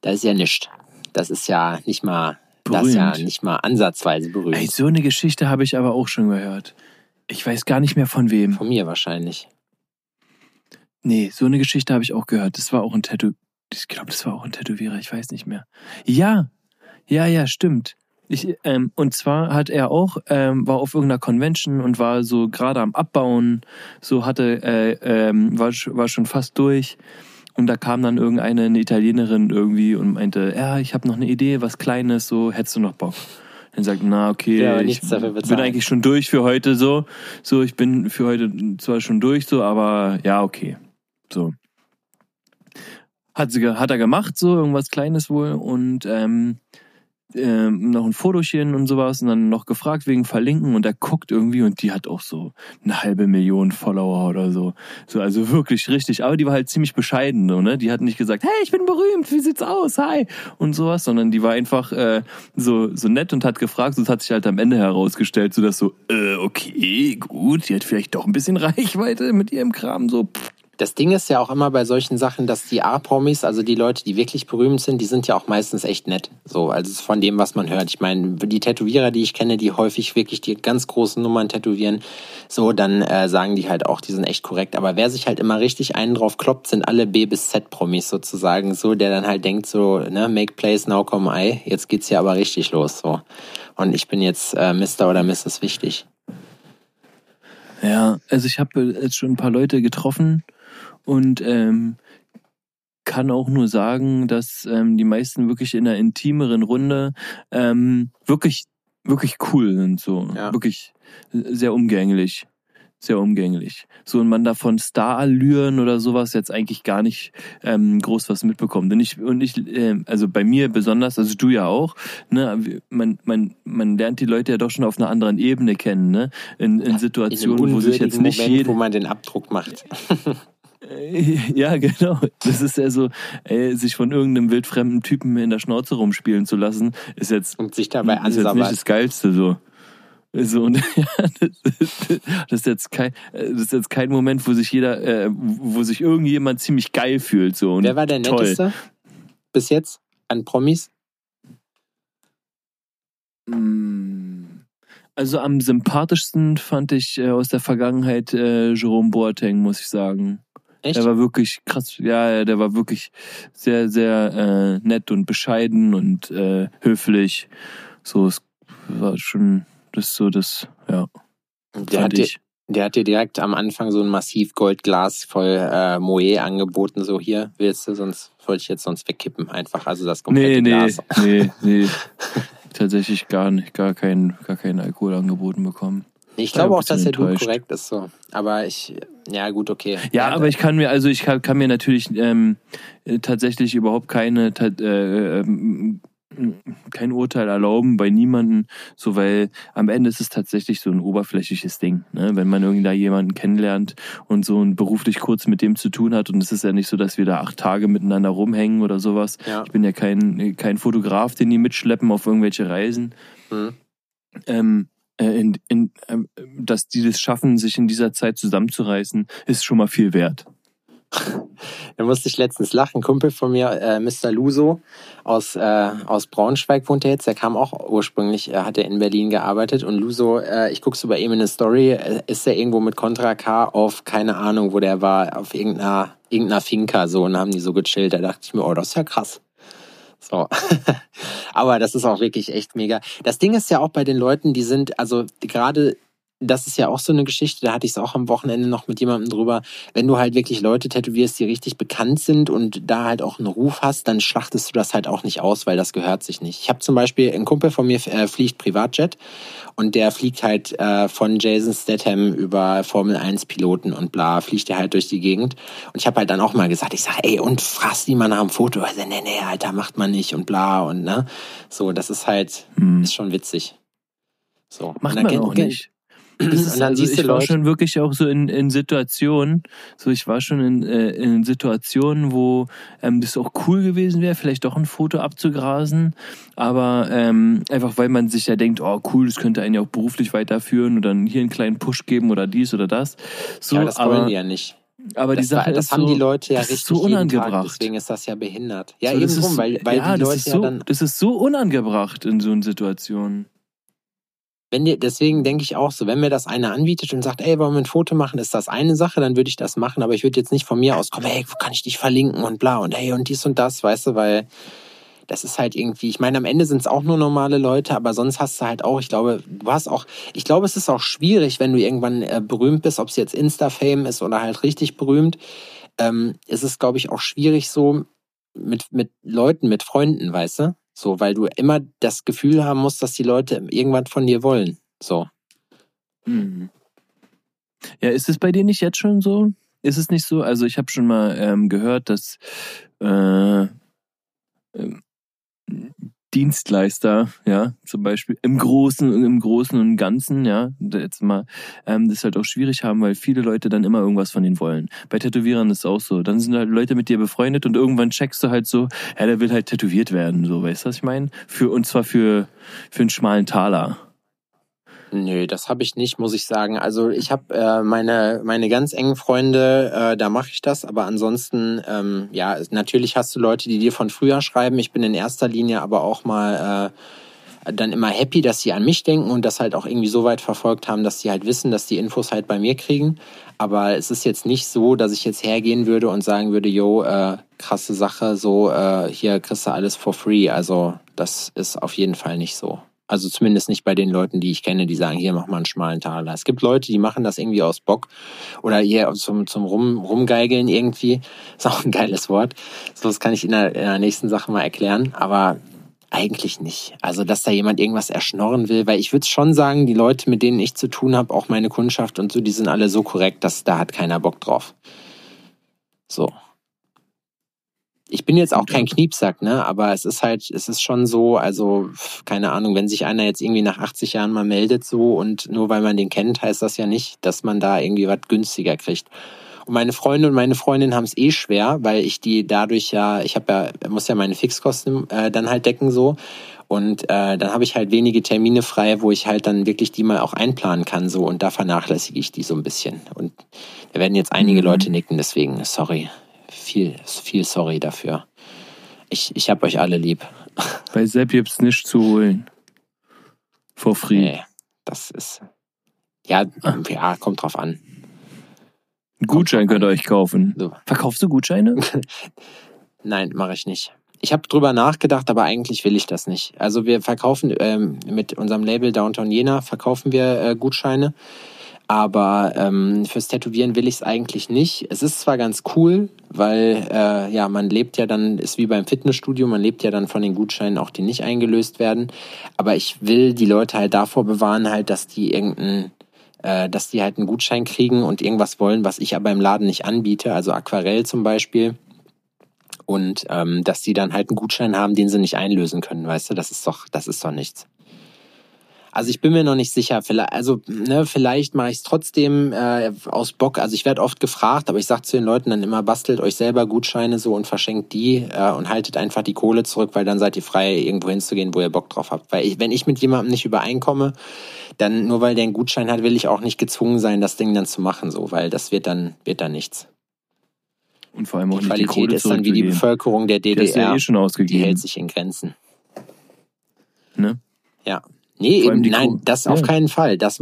B: das ist ja nichts. Das ist ja nicht mal, das ist ja
A: Berühmt.
B: nicht mal ansatzweise berühmt.
A: Ey, so eine Geschichte habe ich aber auch schon gehört. Ich weiß gar nicht mehr von wem.
B: Von mir wahrscheinlich.
A: Nee, so eine Geschichte habe ich auch gehört. Das war auch ein Tattoo. Ich glaube, das war auch ein Tätowierer, ich weiß nicht mehr. Ja, ja, ja, stimmt. Ich, ähm, und zwar hat er auch, ähm, war auf irgendeiner Convention und war so gerade am Abbauen, so hatte, äh, ähm, war, war schon fast durch. Und da kam dann irgendeine eine Italienerin irgendwie und meinte, ja, ich habe noch eine Idee, was Kleines, so, hättest du noch Bock? Dann sagt, na okay,
B: Ja,
A: ich bin eigentlich schon durch für heute so. So, ich bin für heute zwar schon durch so, aber ja, okay. So. Hat, sie, hat er gemacht, so irgendwas Kleines wohl und ähm, ähm, noch ein Fotochen und sowas und dann noch gefragt wegen Verlinken und er guckt irgendwie und die hat auch so eine halbe Million Follower oder so. So, also wirklich richtig. Aber die war halt ziemlich bescheiden, so, ne? Die hat nicht gesagt, hey, ich bin berühmt, wie sieht's aus? Hi! Und sowas, sondern die war einfach äh, so, so nett und hat gefragt, es hat sich halt am Ende herausgestellt, so dass so, äh, okay, gut, die hat vielleicht doch ein bisschen Reichweite mit ihrem Kram, so, pff,
B: Das Ding ist ja auch immer bei solchen Sachen, dass die A-Promis, also die Leute, die wirklich berühmt sind, die sind ja auch meistens echt nett. So, also von dem, was man hört. Ich meine, die Tätowierer, die ich kenne, die häufig wirklich die ganz großen Nummern tätowieren, so, dann äh, sagen die halt auch, die sind echt korrekt. Aber wer sich halt immer richtig einen drauf kloppt, sind alle B- bis Z-Promis sozusagen, so, der dann halt denkt so, ne, make place, now come I, jetzt geht's hier aber richtig los, so. Und ich bin jetzt äh, Mr. oder Mrs. Wichtig.
A: Ja, also ich habe jetzt schon ein paar Leute getroffen und ähm, kann auch nur sagen, dass ähm, die meisten wirklich in einer intimeren Runde ähm, wirklich wirklich cool sind so.
B: Ja.
A: wirklich sehr umgänglich. Sehr umgänglich. So und man davon Starallüren oder sowas jetzt eigentlich gar nicht ähm, groß was mitbekommt. Und ich und ich ähm, also bei mir besonders also du ja auch ne man man man lernt die Leute ja doch schon auf einer anderen Ebene kennen ne? In, in
B: In
A: Situationen wo sich jetzt nicht
B: Moment,
A: jede
B: wo man den Abdruck macht.
A: ja, genau. Das ist ja so, ey, sich von irgendeinem wildfremden Typen in der Schnauze rumspielen zu lassen, ist jetzt,
B: Und sich dabei
A: ist jetzt nicht das Geilste so. So, und ja, das, ist, das ist jetzt kein, das ist jetzt kein Moment, wo sich jeder, äh, wo sich irgendjemand ziemlich geil fühlt. So. Und
B: Wer war der
A: toll.
B: netteste bis jetzt an Promis?
A: Mm. Also am sympathischsten fand ich äh, aus der Vergangenheit äh, Jerome Boateng, muss ich sagen.
B: Echt?
A: Der war wirklich krass, ja, der war wirklich sehr, sehr äh, nett und bescheiden und äh, höflich. So, es war schon das so das, ja,
B: der, hat dir, der hat dir direkt am Anfang so ein massiv Goldglas voll äh, Moe angeboten. So hier willst du, sonst wollte ich jetzt sonst wegkippen. Einfach, also das komplette
A: Nee, nee,
B: Glas.
A: nee, nee. Tatsächlich gar nicht, gar keinen, gar keinen Alkohol angeboten bekommen.
B: Ich glaube
A: ein
B: auch, dass der Dude korrekt ist. So. Aber ich, ja gut, okay.
A: Ja, aber ich kann mir, also ich kann, kann mir natürlich ähm, äh, tatsächlich überhaupt keine, ta- äh, ähm, kein Urteil erlauben bei niemanden, so weil am Ende ist es tatsächlich so ein oberflächliches Ding, ne? wenn man irgendwie da jemanden kennenlernt und so und beruflich kurz mit dem zu tun hat und es ist ja nicht so, dass wir da acht Tage miteinander rumhängen oder sowas.
B: Ja.
A: Ich bin ja kein kein Fotograf, den die mitschleppen auf irgendwelche Reisen.
B: Mhm.
A: Ähm, äh, in, in, ähm, dass die das schaffen, sich in dieser Zeit zusammenzureißen, ist schon mal viel wert.
B: Da musste ich letztens lachen. Kumpel von mir, äh, Mr. Luso aus, äh, aus Braunschweig wohnt er jetzt. Der kam auch ursprünglich, äh, hat er in Berlin gearbeitet. Und Luso, äh, ich über ihm in eine Story, äh, ist er irgendwo mit Contra K auf, keine Ahnung, wo der war, auf irgendeiner, irgendeiner Finca so und haben die so gechillt. Da dachte ich mir, oh, das ist ja krass. So. Aber das ist auch wirklich echt mega. Das Ding ist ja auch bei den Leuten, die sind, also gerade das ist ja auch so eine Geschichte, da hatte ich es auch am Wochenende noch mit jemandem drüber. Wenn du halt wirklich Leute tätowierst, die richtig bekannt sind und da halt auch einen Ruf hast, dann schlachtest du das halt auch nicht aus, weil das gehört sich nicht. Ich habe zum Beispiel, ein Kumpel von mir äh, fliegt Privatjet und der fliegt halt äh, von Jason Statham über Formel 1 Piloten und bla, fliegt der halt durch die Gegend. Und ich habe halt dann auch mal gesagt, ich sage, ey, und fraß die mal nach dem Foto. Also, nee, nee, Alter, macht man nicht und bla und ne. So, das ist halt,
A: Hm.
B: ist schon witzig. So.
A: Macht man auch nicht.
B: Und dann
A: also
B: siehst du
A: ich war
B: Leute-
A: schon wirklich auch so in, in Situationen, so ich war schon in, äh, in Situationen, wo ähm, das auch cool gewesen wäre, vielleicht doch ein Foto abzugrasen, aber ähm, einfach weil man sich ja denkt, oh cool, das könnte einen ja auch beruflich weiterführen oder dann hier einen kleinen Push geben oder dies oder das. So,
B: ja, das wollen
A: aber,
B: die ja nicht.
A: aber die
B: Das,
A: Sache
B: war, das
A: ist
B: haben
A: so,
B: die Leute ja richtig
A: so unangebracht.
B: Tag, deswegen ist das ja behindert. Ja,
A: so,
B: eben drum, weil, weil
A: ja,
B: die
A: das
B: Leute
A: ist
B: ja
A: so,
B: dann,
A: das ist so unangebracht in so Situationen.
B: Wenn dir, deswegen denke ich auch so, wenn mir das einer anbietet und sagt, ey, wollen wir ein Foto machen, ist das eine Sache, dann würde ich das machen, aber ich würde jetzt nicht von mir aus kommen, hey, wo kann ich dich verlinken und bla und hey und dies und das, weißt du, weil das ist halt irgendwie, ich meine, am Ende sind es auch nur normale Leute, aber sonst hast du halt auch, ich glaube, du hast auch, ich glaube, es ist auch schwierig, wenn du irgendwann äh, berühmt bist, ob es jetzt Insta-Fame ist oder halt richtig berühmt, ähm, ist es, glaube ich, auch schwierig so mit, mit Leuten, mit Freunden, weißt du? So, weil du immer das Gefühl haben musst, dass die Leute irgendwas von dir wollen. So.
A: Mhm. Ja, ist es bei dir nicht jetzt schon so? Ist es nicht so? Also ich habe schon mal ähm, gehört, dass äh, ähm, Dienstleister, ja, zum Beispiel im Großen, im Großen und Ganzen, ja, jetzt mal, ähm, das halt auch schwierig haben, weil viele Leute dann immer irgendwas von denen wollen. Bei Tätowierern ist es auch so. Dann sind halt Leute mit dir befreundet und irgendwann checkst du halt so, ja, der will halt tätowiert werden, so, weißt du, was ich meine? Für, und zwar für, für einen schmalen Taler.
B: Nö, das habe ich nicht, muss ich sagen. Also ich habe äh, meine meine ganz engen Freunde, äh, da mache ich das, aber ansonsten, ähm, ja, natürlich hast du Leute, die dir von früher schreiben. Ich bin in erster Linie aber auch mal äh, dann immer happy, dass sie an mich denken und das halt auch irgendwie so weit verfolgt haben, dass sie halt wissen, dass die Infos halt bei mir kriegen. Aber es ist jetzt nicht so, dass ich jetzt hergehen würde und sagen würde, yo, äh, krasse Sache, so äh, hier kriegst du alles for free. Also das ist auf jeden Fall nicht so. Also zumindest nicht bei den Leuten, die ich kenne, die sagen, hier mach mal einen schmalen Taler. Es gibt Leute, die machen das irgendwie aus Bock oder hier zum, zum Rum, Rumgeigeln irgendwie. Ist auch ein geiles Wort. So, das kann ich in der, in der nächsten Sache mal erklären. Aber eigentlich nicht. Also, dass da jemand irgendwas erschnorren will, weil ich würde schon sagen, die Leute, mit denen ich zu tun habe, auch meine Kundschaft und so, die sind alle so korrekt, dass da hat keiner Bock drauf. So. Ich bin jetzt auch kein Kniepsack, ne? Aber es ist halt, es ist schon so, also, keine Ahnung, wenn sich einer jetzt irgendwie nach 80 Jahren mal meldet so und nur weil man den kennt, heißt das ja nicht, dass man da irgendwie was günstiger kriegt. Und meine Freunde und meine Freundin haben es eh schwer, weil ich die dadurch ja, ich habe ja, muss ja meine Fixkosten äh, dann halt decken so. Und äh, dann habe ich halt wenige Termine frei, wo ich halt dann wirklich die mal auch einplanen kann so und da vernachlässige ich die so ein bisschen. Und da werden jetzt einige
A: Mhm.
B: Leute nicken, deswegen sorry. Viel, viel sorry dafür. Ich, ich hab euch alle lieb.
A: Bei Sepp gibt's nichts zu holen. For free.
B: Nee, das ist. Ja, ja, kommt drauf an.
A: Einen Gutschein könnt ihr euch kaufen.
B: So.
A: Verkaufst du Gutscheine?
B: Nein, mache ich nicht. Ich habe drüber nachgedacht, aber eigentlich will ich das nicht. Also wir verkaufen ähm, mit unserem Label Downtown Jena verkaufen wir äh, Gutscheine, aber ähm, fürs Tätowieren will ich es eigentlich nicht. Es ist zwar ganz cool, weil äh, ja man lebt ja dann ist wie beim Fitnessstudio, man lebt ja dann von den Gutscheinen auch, die nicht eingelöst werden. Aber ich will die Leute halt davor bewahren, halt, dass die irgendein äh, dass die halt einen Gutschein kriegen und irgendwas wollen, was ich aber im Laden nicht anbiete, also Aquarell zum Beispiel Und ähm, dass die dann halt einen Gutschein haben, den sie nicht einlösen können, weißt du, das ist doch, das ist doch nichts. Also ich bin mir noch nicht sicher. Vielleicht, also ne, vielleicht mache ich es trotzdem äh, aus Bock. Also ich werde oft gefragt, aber ich sage zu den Leuten dann immer, bastelt euch selber Gutscheine so und verschenkt die äh, und haltet einfach die Kohle zurück, weil dann seid ihr frei, irgendwo hinzugehen, wo ihr Bock drauf habt. Weil ich, wenn ich mit jemandem nicht übereinkomme, dann nur weil der einen Gutschein hat, will ich auch nicht gezwungen sein, das Ding dann zu machen, so, weil das wird dann wird dann nichts.
A: Und vor allem auch
B: Die
A: nicht die
B: Qualität
A: Kohle
B: ist dann wie die. Bevölkerung der
A: Die hast du ja
B: DDR.
A: eh schon
B: Die
A: ausgegeben.
B: hält sich in Grenzen.
A: Ne?
B: Ja. Nee, eben, nein,
A: Ko-
B: das
A: Ja.
B: auf keinen Fall. Das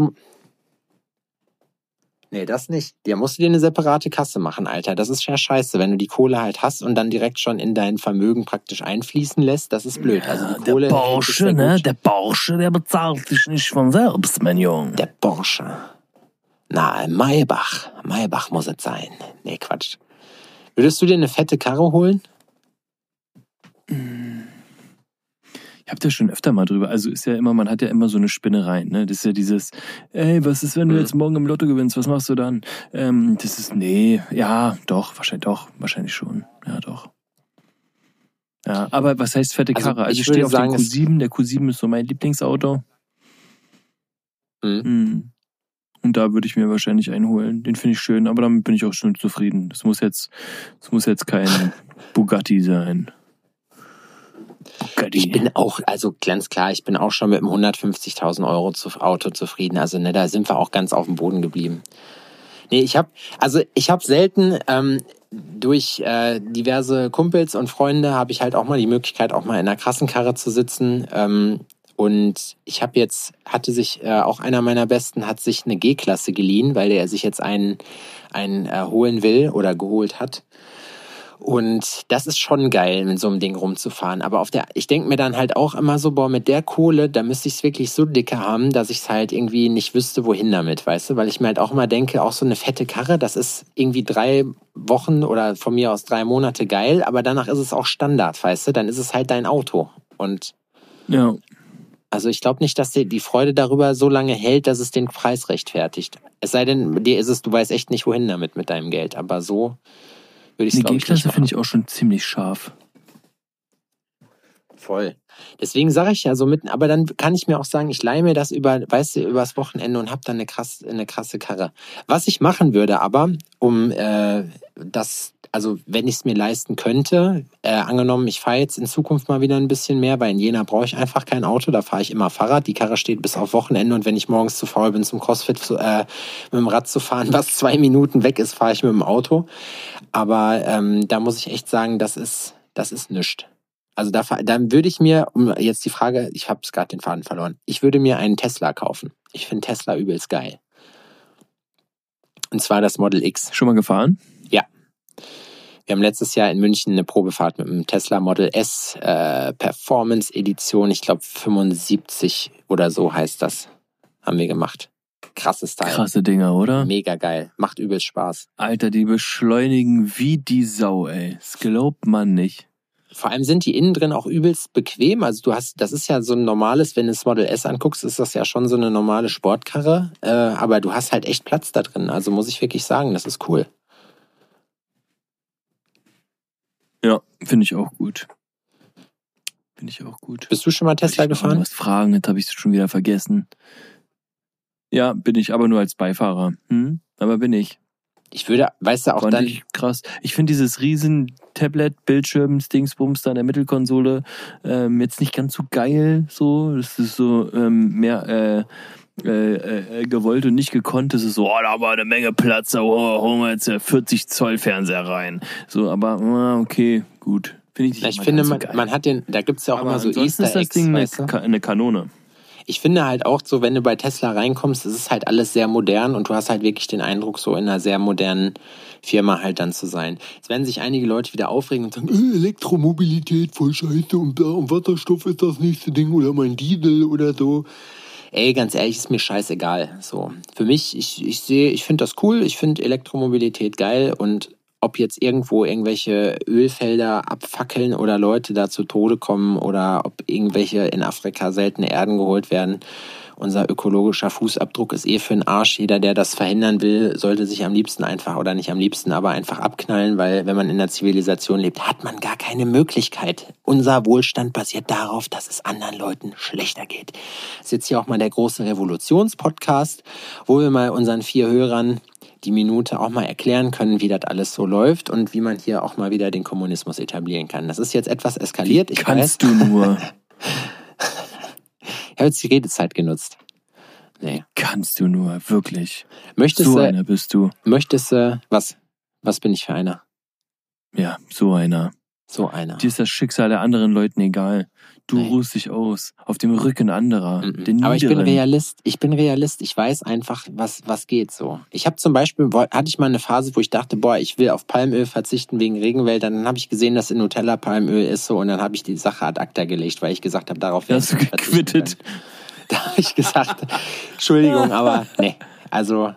B: Nee, das nicht. Da musst du dir eine separate Kasse machen, Alter. Das ist ja scheiße, wenn du die Kohle halt hast und dann direkt schon in dein Vermögen praktisch einfließen lässt. Das ist blöd. Also die Kohle.
A: der
B: ist
A: Porsche, ne? Der Porsche, der bezahlt sich nicht von selbst, mein Junge.
B: Der Porsche. Na, Maybach. Maybach muss es sein. Nee, Quatsch. Würdest du dir eine fette Karre holen?
A: Ich habe da schon öfter mal drüber. Also ist ja immer, man hat ja immer so eine Spinnerei, ne? Das ist ja dieses, ey, was ist, wenn du
B: Mhm.
A: jetzt morgen im Lotto gewinnst? Was machst du dann? Ähm, das ist, nee, ja, doch, wahrscheinlich doch, wahrscheinlich schon. Ja, doch. Ja, aber was heißt fette
B: Also,
A: Karre? Also
B: ich
A: ich stehe auf
B: sagen, es-
A: Q7. Der Q7 ist so mein Lieblingsauto.
B: Mhm.
A: Mhm. Und da würde ich mir wahrscheinlich einen holen. Den finde ich schön, aber damit bin ich auch schon zufrieden. Das muss jetzt, das muss jetzt kein Bugatti sein.
B: Ich bin auch, also ganz klar, ich bin auch schon mit einem 150.000 Euro Auto zufrieden. Also ne, da sind wir auch ganz auf dem Boden geblieben. Nee, ich habe, also ich habe selten ähm, durch äh, diverse Kumpels und Freunde habe ich halt auch mal die Möglichkeit, auch mal in einer krassen Karre zu sitzen. Ähm, und ich habe jetzt, hatte sich, äh, auch einer meiner Besten hat sich eine G-Klasse geliehen, weil er sich jetzt einen, einen äh, holen will oder geholt hat. Und das ist schon geil, mit so einem Ding rumzufahren. Aber auf der, ich denke mir dann halt auch immer so, boah, mit der Kohle, da müsste ich es wirklich so dicke haben, dass ich es halt irgendwie nicht wüsste, wohin damit, weißt du? Weil ich mir halt auch immer denke, auch so eine fette Karre, das ist irgendwie drei Wochen oder von mir aus drei Monate geil, aber danach ist es auch Standard, weißt du? Dann ist es halt dein Auto. Und
A: Ja.
B: also ich glaube nicht, dass die, die Freude darüber so lange hält, dass es den Preis rechtfertigt. Es sei denn, dir ist es, du weißt echt nicht, wohin damit mit deinem Geld. Aber so würde ich nicht
A: G-Klasse finde ich auch schon ziemlich scharf.
B: Voll. Deswegen sage ich ja so mitten, aber dann kann ich mir auch sagen, ich leihe mir das über, weißt du, übers Wochenende und habe dann eine krass, eine krasse Karre. Was ich machen würde, aber um äh, das, also wenn ich es mir leisten könnte, äh, angenommen, ich fahre jetzt in Zukunft mal wieder ein bisschen mehr, weil in Jena brauche ich einfach kein Auto, da fahre ich immer Fahrrad. Die Karre steht bis auf Wochenende und wenn ich morgens zu faul bin, zum CrossFit zu, äh, mit dem Rad zu fahren, was zwei Minuten weg ist, fahre ich mit dem Auto. Aber ähm, da muss ich echt sagen, das ist, das ist nichts. Also da, dann würde ich mir, um jetzt die Frage, ich habe gerade den Faden verloren, ich würde mir einen Tesla kaufen. Ich finde Tesla übelst geil. Und zwar das Model X.
A: Schon mal gefahren?
B: Wir haben letztes Jahr in München eine Probefahrt mit dem Tesla Model S äh, Performance Edition, ich glaube 75 oder so heißt das, haben wir gemacht. Krasses Teil.
A: Krasse Dinger, oder?
B: Mega geil. Macht übelst Spaß.
A: Alter, die beschleunigen wie die Sau, ey. Das glaubt man nicht.
B: Vor allem sind die innen drin auch übelst bequem. Also du hast, das ist ja so ein normales, wenn du das Model S anguckst, ist das ja schon so eine normale Sportkarre. Äh, aber du hast halt echt Platz da drin. Also muss ich wirklich sagen, das ist cool.
A: Ja, finde ich auch gut. Finde ich auch gut.
B: Bist du schon mal Tesla
A: ich
B: gefahren?
A: Was fragen, jetzt habe ich es schon wieder vergessen. Ja, bin ich, aber nur als Beifahrer. Hm? Aber bin ich.
B: Ich würde, weißt du, auch
A: Fand
B: dann,
A: ich krass. Ich finde dieses riesen Tablet, Bildschirm, Dingsbums da in der Mittelkonsole ähm, jetzt nicht ganz so geil. So, das ist so ähm, mehr äh, äh, äh, gewollt und nicht gekonnt. Das ist so, oh, da haben wir eine Menge Platz, da oh, holen wir jetzt äh, 40 Zoll Fernseher rein. So, aber ah, okay, gut. Finde ich
B: ich finde,
A: ganz so
B: man, man hat den, da gibt's ja auch
A: aber
B: immer so Easter
A: ist das
B: Eggs,
A: Ding eine,
B: weißt du?
A: Eine Kanone.
B: Ich finde halt auch so, wenn du bei Tesla reinkommst, es ist halt alles sehr modern und du hast halt wirklich den Eindruck, so in einer sehr modernen Firma halt dann zu sein. Jetzt werden sich einige Leute wieder aufregen und sagen, äh, Elektromobilität voll scheiße und, da, und Wasserstoff ist das nächste Ding oder mein Diesel oder so. Ey, ganz ehrlich, ist mir scheißegal. So, für mich, ich, ich sehe, ich finde das cool, ich finde Elektromobilität geil und ob jetzt irgendwo irgendwelche Ölfelder abfackeln oder Leute da zu Tode kommen oder ob irgendwelche in Afrika seltene Erden geholt werden unser ökologischer Fußabdruck ist eh für den Arsch. Jeder, der das verhindern will, sollte sich am liebsten einfach oder nicht am liebsten, aber einfach abknallen, weil wenn man in der Zivilisation lebt, hat man gar keine Möglichkeit. Unser Wohlstand basiert darauf, dass es anderen Leuten schlechter geht. Das ist jetzt hier auch mal der große Revolutionspodcast, wo wir mal unseren vier Hörern die Minute auch mal erklären können, wie das alles so läuft und wie man hier auch mal wieder den Kommunismus etablieren kann. Das ist jetzt etwas eskaliert.
A: Ich Kannst weiß. du nur.
B: Habe jetzt die Redezeit genutzt.
A: Nee. Kannst du nur, wirklich.
B: Möchtest
A: so einer bist du.
B: Möchtest du, was? Was bin ich für einer?
A: Ja, so einer.
B: So einer.
A: Dir ist das Schicksal der anderen Leuten egal. Du nee. ruhst dich aus. Auf dem Rücken anderer. -mm.
B: Aber ich bin Realist. Ich bin Realist. Ich weiß einfach, was, was geht so. Ich habe zum Beispiel, hatte ich mal eine Phase, wo ich dachte, boah, ich will auf Palmöl verzichten wegen Regenwäldern. Dann habe ich gesehen, dass in Nutella Palmöl ist so und dann habe ich die Sache ad acta gelegt, weil ich gesagt habe, darauf
A: werde ich gequittet.
B: Da habe ich gesagt, Entschuldigung, aber nee. Also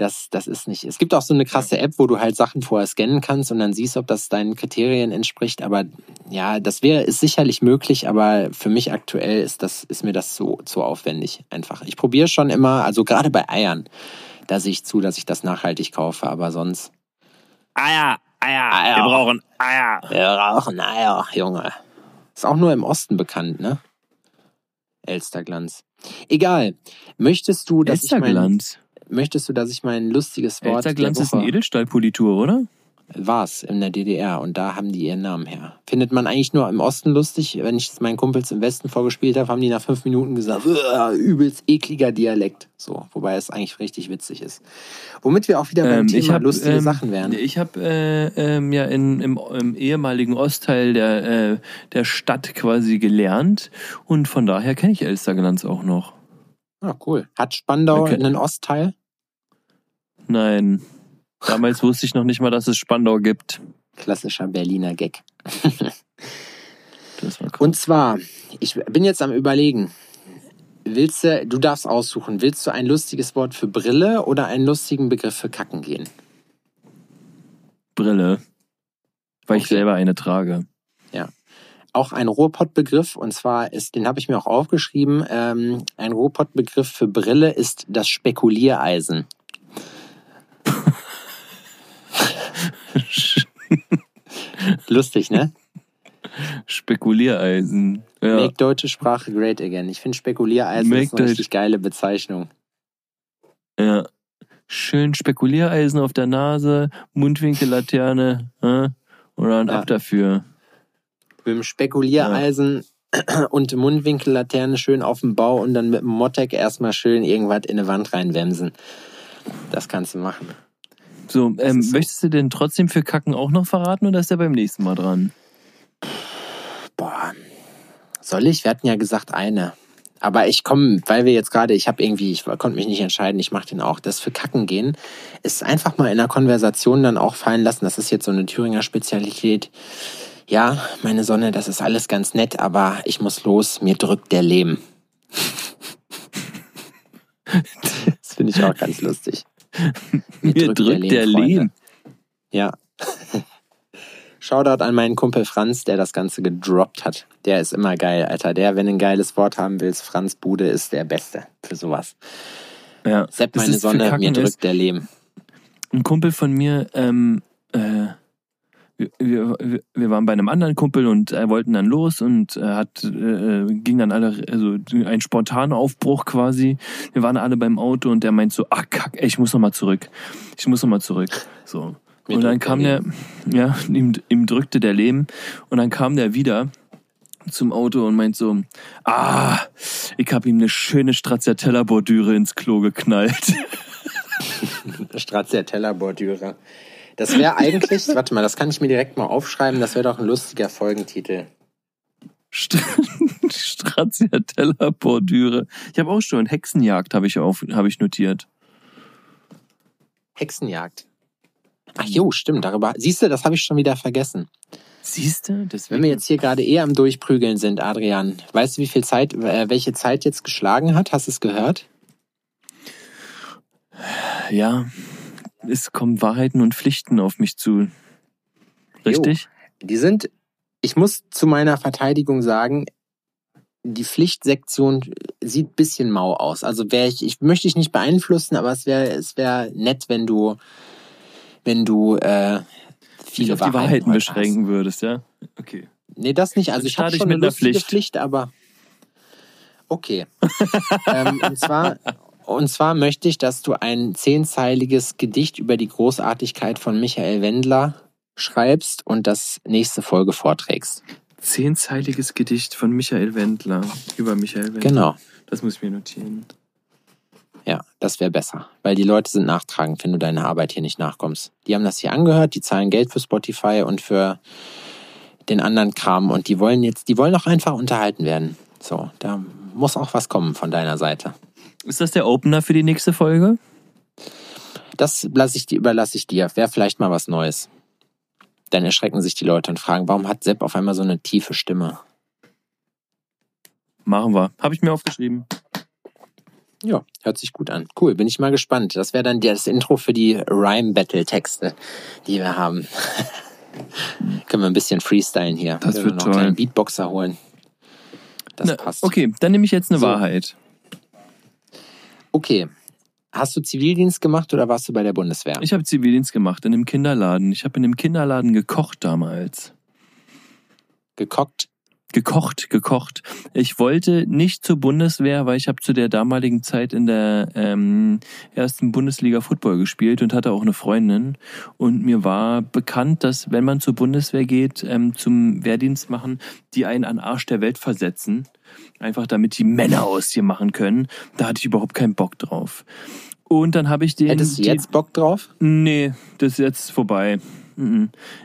B: das, das ist nicht. Es gibt auch so eine krasse App, wo du halt Sachen vorher scannen kannst und dann siehst, ob das deinen Kriterien entspricht. Aber ja, das wäre, ist sicherlich möglich, aber für mich aktuell ist das, ist mir das zu, zu aufwendig einfach. Ich probiere schon immer, also gerade bei Eiern, da sehe ich zu, dass ich das nachhaltig kaufe, aber sonst.
A: Eier, Eier, Eier. Wir brauchen Eier.
B: Wir brauchen Eier, Junge. Ist auch nur im Osten bekannt, ne? Elsterglanz. Egal. Möchtest du, dass
A: Elsterglanz?
B: ich mein, Möchtest du, dass ich mein lustiges Wort.
A: Elsterglanz ist ein Edelstahlpolitur, oder?
B: War's in der DDR und da haben die ihren Namen her. Findet man eigentlich nur im Osten lustig. Wenn ich es meinen Kumpels im Westen vorgespielt habe, haben die nach fünf Minuten gesagt, übelst ekliger Dialekt. So, wobei es eigentlich richtig witzig ist. Womit wir auch wieder beim ähm, Thema hab, lustige ähm, Sachen wären.
A: Ich habe äh, ähm, ja in, im, im, ehemaligen Ostteil der, äh, der Stadt quasi gelernt und von daher kenne ich Elsterglanz auch noch.
B: Ah, cool. Hat Spandau okay. einen Ostteil?
A: Nein. Damals wusste ich noch nicht mal, dass es Spandau gibt.
B: Klassischer Berliner Gag. Und zwar, ich bin jetzt am Überlegen. Willst du, du darfst aussuchen, willst du ein lustiges Wort für Brille oder einen lustigen Begriff für Kacken gehen?
A: Brille. Weil okay. ich selber eine trage.
B: Ja. Auch ein Ruhrpott-Begriff, und zwar ist, den habe ich mir auch aufgeschrieben, ähm, ein Ruhrpott-Begriff für Brille ist das Spekuliereisen. Lustig, ne?
A: Spekuliereisen.
B: Ja. Make deutsche Sprache great again. Ich finde Spekuliereisen Make ist eine richtig geile Bezeichnung.
A: Ja. Schön Spekuliereisen auf der Nase, Mundwinkellaterne äh? und dann ja. ab dafür.
B: Mit dem Spekuliereisen ja. und Mundwinkellaterne schön auf dem Bau und dann mit dem Mottek erstmal schön irgendwas in eine Wand reinwemsen. Das kannst du machen.
A: So, ähm, so. möchtest du denn trotzdem für Kacken auch noch verraten oder ist er beim nächsten Mal dran?
B: Boah. Soll ich? Wir hatten ja gesagt eine. Aber ich komme, weil wir jetzt gerade, ich habe irgendwie, ich konnte mich nicht entscheiden, ich mache den auch. Das für Kacken gehen ist einfach mal in der Konversation dann auch fallen lassen. Das ist jetzt so eine Thüringer Spezialität. Ja, meine Sonne, das ist alles ganz nett, aber ich muss los, mir drückt der Lehm. das finde ich auch ganz lustig.
A: Mir drückt, drückt der Lehm.
B: Ja. Shoutout an meinen Kumpel Franz, der das Ganze gedroppt hat. Der ist immer geil, Alter. Der, wenn du ein geiles Wort haben willst, Franz Bude ist der Beste für sowas.
A: Ja.
B: Sepp meine Sonne, mir drückt der Lehm.
A: Ein Kumpel von mir, ähm, äh, wir, wir, waren bei einem anderen Kumpel und äh, wollten dann los und äh, hat äh, ging dann alle also ein spontaner Aufbruch quasi. Wir waren alle beim Auto und der meint so, ach kack, ey, ich muss noch mal zurück. Ich muss noch mal zurück. So. Mir und dann kam der, ja, ihm, ihm drückte der Lehm und dann kam der wieder zum Auto und meint so, ah, ich habe ihm eine schöne Stracciatella-Bordüre ins Klo geknallt.
B: Stracciatella-Bordüre. Das wäre eigentlich, warte mal, das kann ich mir direkt mal aufschreiben, das wäre doch ein lustiger Folgentitel.
A: Stracciatella Bordüre. Ich habe auch schon Hexenjagd habe ich auf habe ich notiert.
B: Hexenjagd. Ach jo, stimmt, darüber. Siehst du, das habe ich schon wieder vergessen.
A: Siehst du?
B: Wenn wir jetzt hier gerade eher am Durchprügeln sind, Adrian, weißt du, wie viel Zeit, äh, welche Zeit jetzt geschlagen hat? Hast du es gehört?
A: Ja, es kommen Wahrheiten und Pflichten auf mich zu. Richtig?
B: Jo, die sind, ich muss zu meiner Verteidigung sagen, die Pflichtsektion sieht bisschen mau aus. Also wäre ich, ich möchte dich nicht beeinflussen, aber es wäre es wäre nett, wenn du wenn du äh, viele
A: auf die Wahrheiten beschränken hast. würdest, ja? Okay.
B: Nee, das nicht. Also ich habe schon eine lustige Pflicht. Pflicht, aber okay. ähm, und zwar und zwar möchte ich, dass du ein zehnzeiliges Gedicht über die Großartigkeit von Michael Wendler schreibst und das nächste Folge vorträgst.
A: Zehnzeiliges Gedicht von Michael Wendler über Michael Wendler.
B: Genau.
A: Das muss ich mir notieren.
B: Ja, das wäre besser, weil die Leute sind nachtragend, wenn du deiner Arbeit hier nicht nachkommst. Die haben das hier angehört, die zahlen Geld für Spotify und für den anderen Kram und die wollen jetzt, die wollen auch einfach unterhalten werden. So, da muss auch was kommen von deiner Seite.
A: Ist das der Opener für die nächste Folge?
B: Das lasse ich, überlasse ich dir. Wäre vielleicht mal was Neues. Dann erschrecken sich die Leute und fragen, warum hat Sepp auf einmal so eine tiefe Stimme?
A: Machen wir. Habe ich mir aufgeschrieben.
B: Ja, hört sich gut an. Cool, bin ich mal gespannt. Das wäre dann das Intro für die Rhyme-Battle-Texte, die wir haben. Können wir ein bisschen freestylen hier.
A: Das wird noch toll.
B: einen Beatboxer holen.
A: Das Na, passt. Okay, dann nehme ich jetzt eine so. Wahrheit.
B: Okay. Hast du Zivildienst gemacht oder warst du bei der Bundeswehr?
A: Ich habe Zivildienst gemacht in einem Kinderladen. Ich habe in einem Kinderladen gekocht damals.
B: Gekocht?
A: Gekocht, gekocht. Ich wollte nicht zur Bundeswehr, weil ich habe zu der damaligen Zeit in der ähm, ersten Bundesliga Football gespielt und hatte auch eine Freundin. Und mir war bekannt, dass wenn man zur Bundeswehr geht, ähm, zum Wehrdienst machen, die einen an Arsch der Welt versetzen. Einfach damit die Männer aus hier machen können. Da hatte ich überhaupt keinen Bock drauf. Und dann habe ich den.
B: Hättest du jetzt Bock drauf?
A: Nee, das ist jetzt vorbei.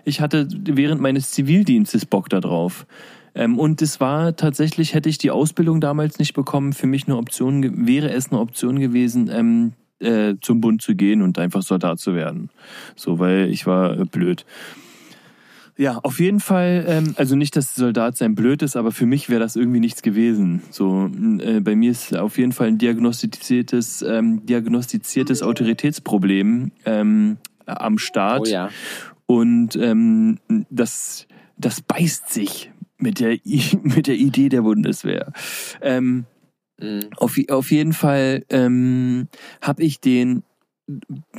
A: Ich hatte während meines Zivildienstes Bock da drauf. Ähm, und es war tatsächlich, hätte ich die Ausbildung damals nicht bekommen, für mich eine Option, wäre es eine Option gewesen, ähm, äh, zum Bund zu gehen und einfach Soldat zu werden. So, weil ich war äh, blöd. Ja, auf jeden Fall, ähm, also nicht, dass Soldat sein blöd ist, aber für mich wäre das irgendwie nichts gewesen. So, äh, bei mir ist auf jeden Fall ein diagnostiziertes, ähm, diagnostiziertes Autoritätsproblem ähm, am Start.
B: Oh ja.
A: Und ähm, das, das beißt sich mit der, mit der Idee der Bundeswehr. Ähm, mhm. auf, auf jeden Fall ähm, habe ich den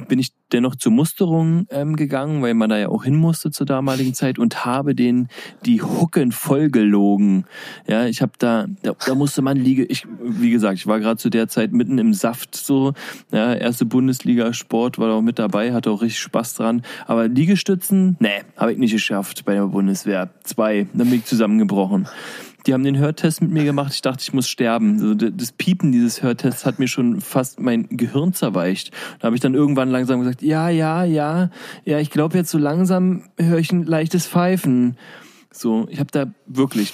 A: bin ich dennoch zur Musterung ähm, gegangen, weil man da ja auch hin musste zur damaligen Zeit und habe den die Hucken vollgelogen. Ja, ich habe da, da, da musste man liege, ich wie gesagt, ich war gerade zu der Zeit mitten im Saft so. Ja, erste Bundesliga Sport war da auch mit dabei, hatte auch richtig Spaß dran. Aber Liegestützen, nee, habe ich nicht geschafft bei der Bundeswehr. Zwei, dann bin ich zusammengebrochen. Die haben den Hörtest mit mir gemacht. Ich dachte, ich muss sterben. Also das Piepen dieses Hörtests hat mir schon fast mein Gehirn zerweicht. Da habe ich dann irgendwann langsam gesagt, ja, ja, ja, ja, ich glaube jetzt so langsam höre ich ein leichtes Pfeifen. So, ich habe da wirklich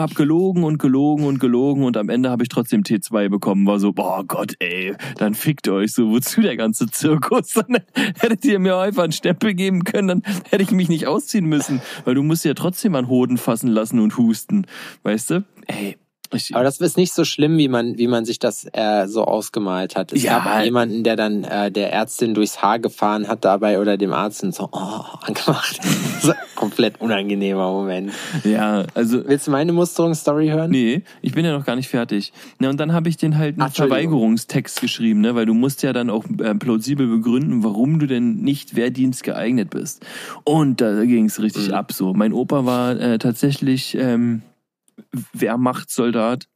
A: hab gelogen und gelogen und gelogen und am Ende habe ich trotzdem T2 bekommen. War so, boah Gott, ey, dann fickt euch so, wozu der ganze Zirkus? Dann hättet ihr mir einfach einen Stempel geben können, dann hätte ich mich nicht ausziehen müssen, weil du musst ja trotzdem an Hoden fassen lassen und husten, weißt du? Ey,
B: ich, Aber das ist nicht so schlimm, wie man, wie man sich das äh, so ausgemalt hat. Es ja. gab jemanden, der dann äh, der Ärztin durchs Haar gefahren hat dabei oder dem Arzt und so oh, angemacht. so, komplett unangenehmer Moment.
A: Ja, also.
B: Willst du meine Musterungsstory hören?
A: Nee, ich bin ja noch gar nicht fertig. Na, und dann habe ich den halt einen Ach, Verweigerungstext geschrieben, ne? Weil du musst ja dann auch äh, plausibel begründen, warum du denn nicht Wehrdienst geeignet bist. Und da ging es richtig mhm. ab so. Mein Opa war äh, tatsächlich. Ähm, Wehrmachtssoldat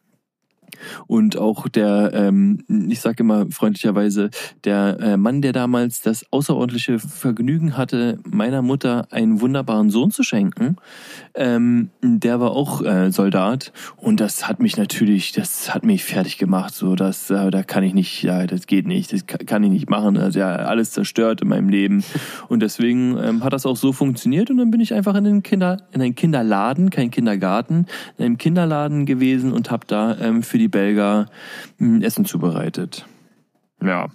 A: und auch der, ähm, ich sage immer freundlicherweise, der äh, Mann, der damals das außerordentliche Vergnügen hatte, meiner Mutter einen wunderbaren Sohn zu schenken, ähm, der war auch äh, Soldat und das hat mich natürlich, das hat mich fertig gemacht. So, das, äh, da kann ich nicht, ja, das geht nicht, das kann ich nicht machen. Also ja, alles zerstört in meinem Leben und deswegen ähm, hat das auch so funktioniert und dann bin ich einfach in den Kinder, in einen Kinderladen, kein Kindergarten, in einem Kinderladen gewesen und habe da ähm, für die Belger hm, Essen zubereitet. Ja.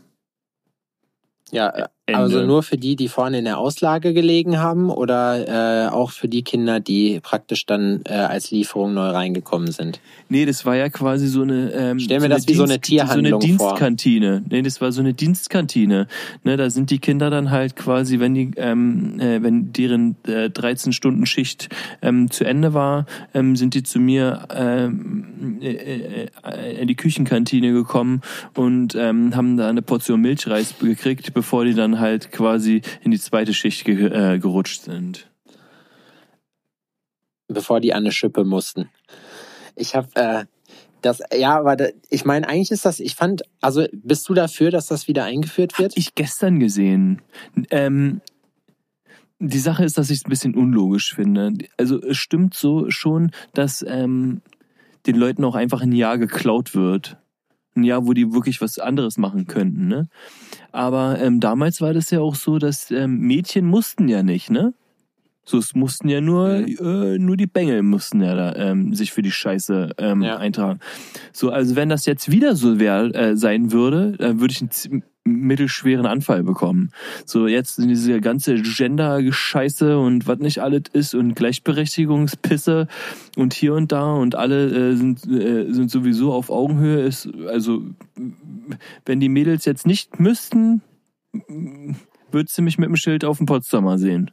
B: Ja,
A: Ende.
B: Also nur für die, die vorne in der Auslage gelegen haben oder äh, auch für die Kinder, die praktisch dann äh, als Lieferung neu reingekommen sind?
A: Nee, das war ja quasi so eine. Ähm,
B: Stell mir
A: so
B: das wie so eine Tierhandlung
A: So eine
B: vor.
A: Dienstkantine. Nee, das war so eine Dienstkantine. Ne, da sind die Kinder dann halt quasi, wenn die, ähm, äh, wenn deren äh, 13 Stunden Schicht ähm, zu Ende war, ähm, sind die zu mir ähm, äh, äh, äh, in die Küchenkantine gekommen und ähm, haben da eine Portion Milchreis gekriegt, bevor die dann halt quasi in die zweite Schicht ge äh, gerutscht sind.
B: bevor die an eine Schippe mussten. Ich habe äh, das, ja, aber da, ich meine, eigentlich ist das, ich fand, also bist du dafür, dass das wieder eingeführt wird?
A: ich gestern gesehen. Ähm, die Sache ist, dass ich es ein bisschen unlogisch finde. Also es stimmt so schon, dass ähm, den Leuten auch einfach ein Jahr geklaut wird. Ein Jahr, wo die wirklich was anderes machen könnten. Ne? Aber ähm, damals war das ja auch so, dass ähm, Mädchen mussten ja nicht, ne? So, es mussten ja nur, äh, nur die Bengel mussten ja da ähm, sich für die Scheiße ähm,
B: Ja.
A: eintragen. So, also wenn das jetzt wieder so wär, äh, sein würde, dann würde ich zi- mittelschweren Anfall bekommen. So, jetzt diese ganze Gender-Scheiße und was nicht alles ist und Gleichberechtigungspisse und hier und da und alle äh, sind, äh, sind sowieso auf Augenhöhe. Ist, also, wenn die Mädels jetzt nicht müssten, würdest du mich mit dem Schild auf dem Potsdamer sehen.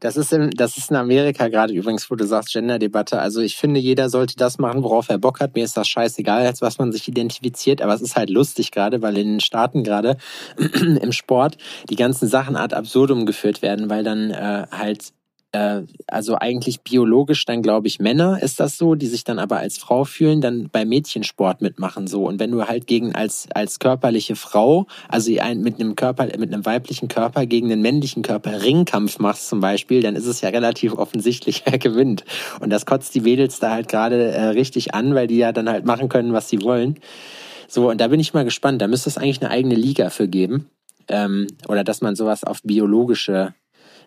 B: Das ist, in, das ist in Amerika gerade übrigens, wo du sagst, Gender-Debatte. Also ich finde, jeder sollte das machen, worauf er Bock hat. Mir ist das scheißegal, als was man sich identifiziert. Aber es ist halt lustig gerade, weil in den Staaten gerade im Sport die ganzen Sachen ad absurdum geführt werden, weil dann äh, halt äh, also eigentlich biologisch dann glaube ich Männer ist das so, die sich dann aber als Frau fühlen, dann bei Mädchensport mitmachen so und wenn du halt gegen als als körperliche Frau, also ein, mit einem Körper mit einem weiblichen Körper gegen den männlichen Körper Ringkampf machst zum Beispiel, dann ist es ja relativ offensichtlich, wer gewinnt und das kotzt die Mädels da halt gerade äh, richtig an, weil die ja dann halt machen können, was sie wollen. So und da bin ich mal gespannt. Da müsste es eigentlich eine eigene Liga für geben ähm, oder dass man sowas auf biologische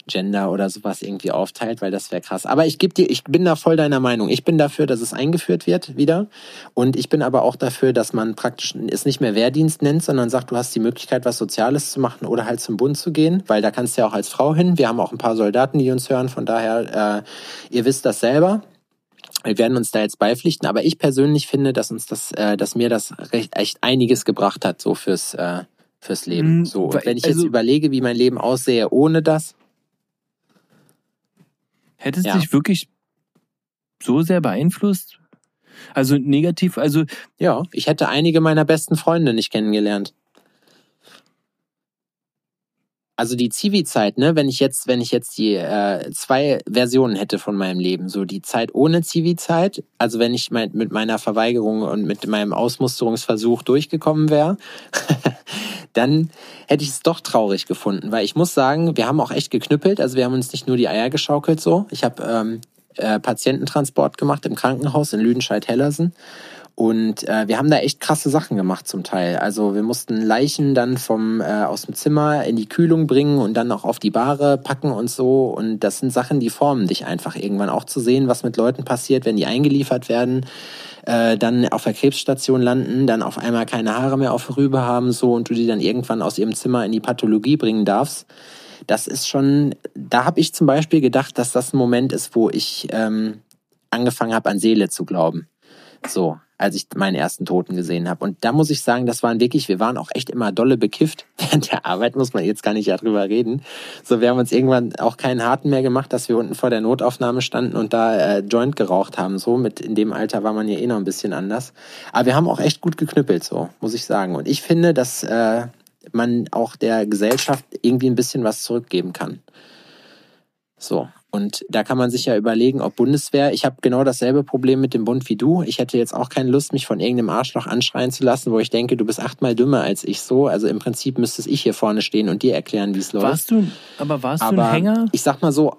B: Gender oder sowas irgendwie aufteilt, weil das wäre krass. Aber ich gebe dir, ich bin da voll deiner Meinung. Ich bin dafür, dass es eingeführt wird wieder. Und ich bin aber auch dafür, dass man praktisch es nicht mehr Wehrdienst nennt, sondern sagt, du hast die Möglichkeit, was Soziales zu machen oder halt zum Bund zu gehen, weil da kannst du ja auch als Frau hin. Wir haben auch ein paar Soldaten, die uns hören. Von daher, äh, ihr wisst das selber. Wir werden uns da jetzt beipflichten, aber ich persönlich finde, dass uns das, äh, dass mir das recht echt einiges gebracht hat, so fürs, äh, fürs Leben.
A: Mm,
B: So, und wenn ich jetzt
A: also-
B: überlege, wie mein Leben aussähe ohne das,
A: Hätte es
B: Ja.
A: dich wirklich so sehr beeinflusst? Also negativ, also
B: Ja, ich hätte einige meiner besten Freunde nicht kennengelernt. Also die Zivi-Zeit, ne, wenn ich jetzt, wenn ich jetzt die äh, zwei Versionen hätte von meinem Leben, so die Zeit ohne Zivi-Zeit, also wenn ich mein, mit meiner Verweigerung und mit meinem Ausmusterungsversuch durchgekommen wäre, dann hätte ich es doch traurig gefunden, weil ich muss sagen, wir haben auch echt geknüppelt, also wir haben uns nicht nur die Eier geschaukelt so. Ich habe ähm, äh, Patiententransport gemacht im Krankenhaus in Lüdenscheid-Hellersen. Und äh, wir haben da echt krasse Sachen gemacht zum Teil. Also wir mussten Leichen dann vom äh, aus dem Zimmer in die Kühlung bringen und dann auch auf die Bahre packen und so. Und das sind Sachen, die formen dich einfach irgendwann auch zu sehen, was mit Leuten passiert, wenn die eingeliefert werden, äh, dann auf der Krebsstation landen, dann auf einmal keine Haare mehr auf der Rübe haben so und du die dann irgendwann aus ihrem Zimmer in die Pathologie bringen darfst. Das ist schon, da habe ich zum Beispiel gedacht, dass das ein Moment ist, wo ich ähm, angefangen habe, an Seele zu glauben. So, als ich meinen ersten Toten gesehen habe. Und da muss ich sagen, das waren wirklich, wir waren auch echt immer dolle bekifft. Während der Arbeit muss man jetzt gar nicht darüber reden. So, wir haben uns irgendwann auch keinen harten mehr gemacht, dass wir unten vor der Notaufnahme standen und da äh, Joint geraucht haben. So, mit in dem Alter war man ja eh noch ein bisschen anders. Aber wir haben auch echt gut geknüppelt, so, muss ich sagen. Und ich finde, dass äh, man auch der Gesellschaft irgendwie ein bisschen was zurückgeben kann. So. Und da kann man sich ja überlegen, ob Bundeswehr, ich habe genau dasselbe Problem mit dem Bund wie du. Ich hätte jetzt auch keine Lust, mich von irgendeinem Arschloch anschreien zu lassen, wo ich denke, du bist achtmal dümmer als ich so. Also im Prinzip müsstest ich hier vorne stehen und dir erklären, wie es läuft.
A: warst du, aber warst du
B: Aber
A: ein Hänger?
B: ich sag mal so,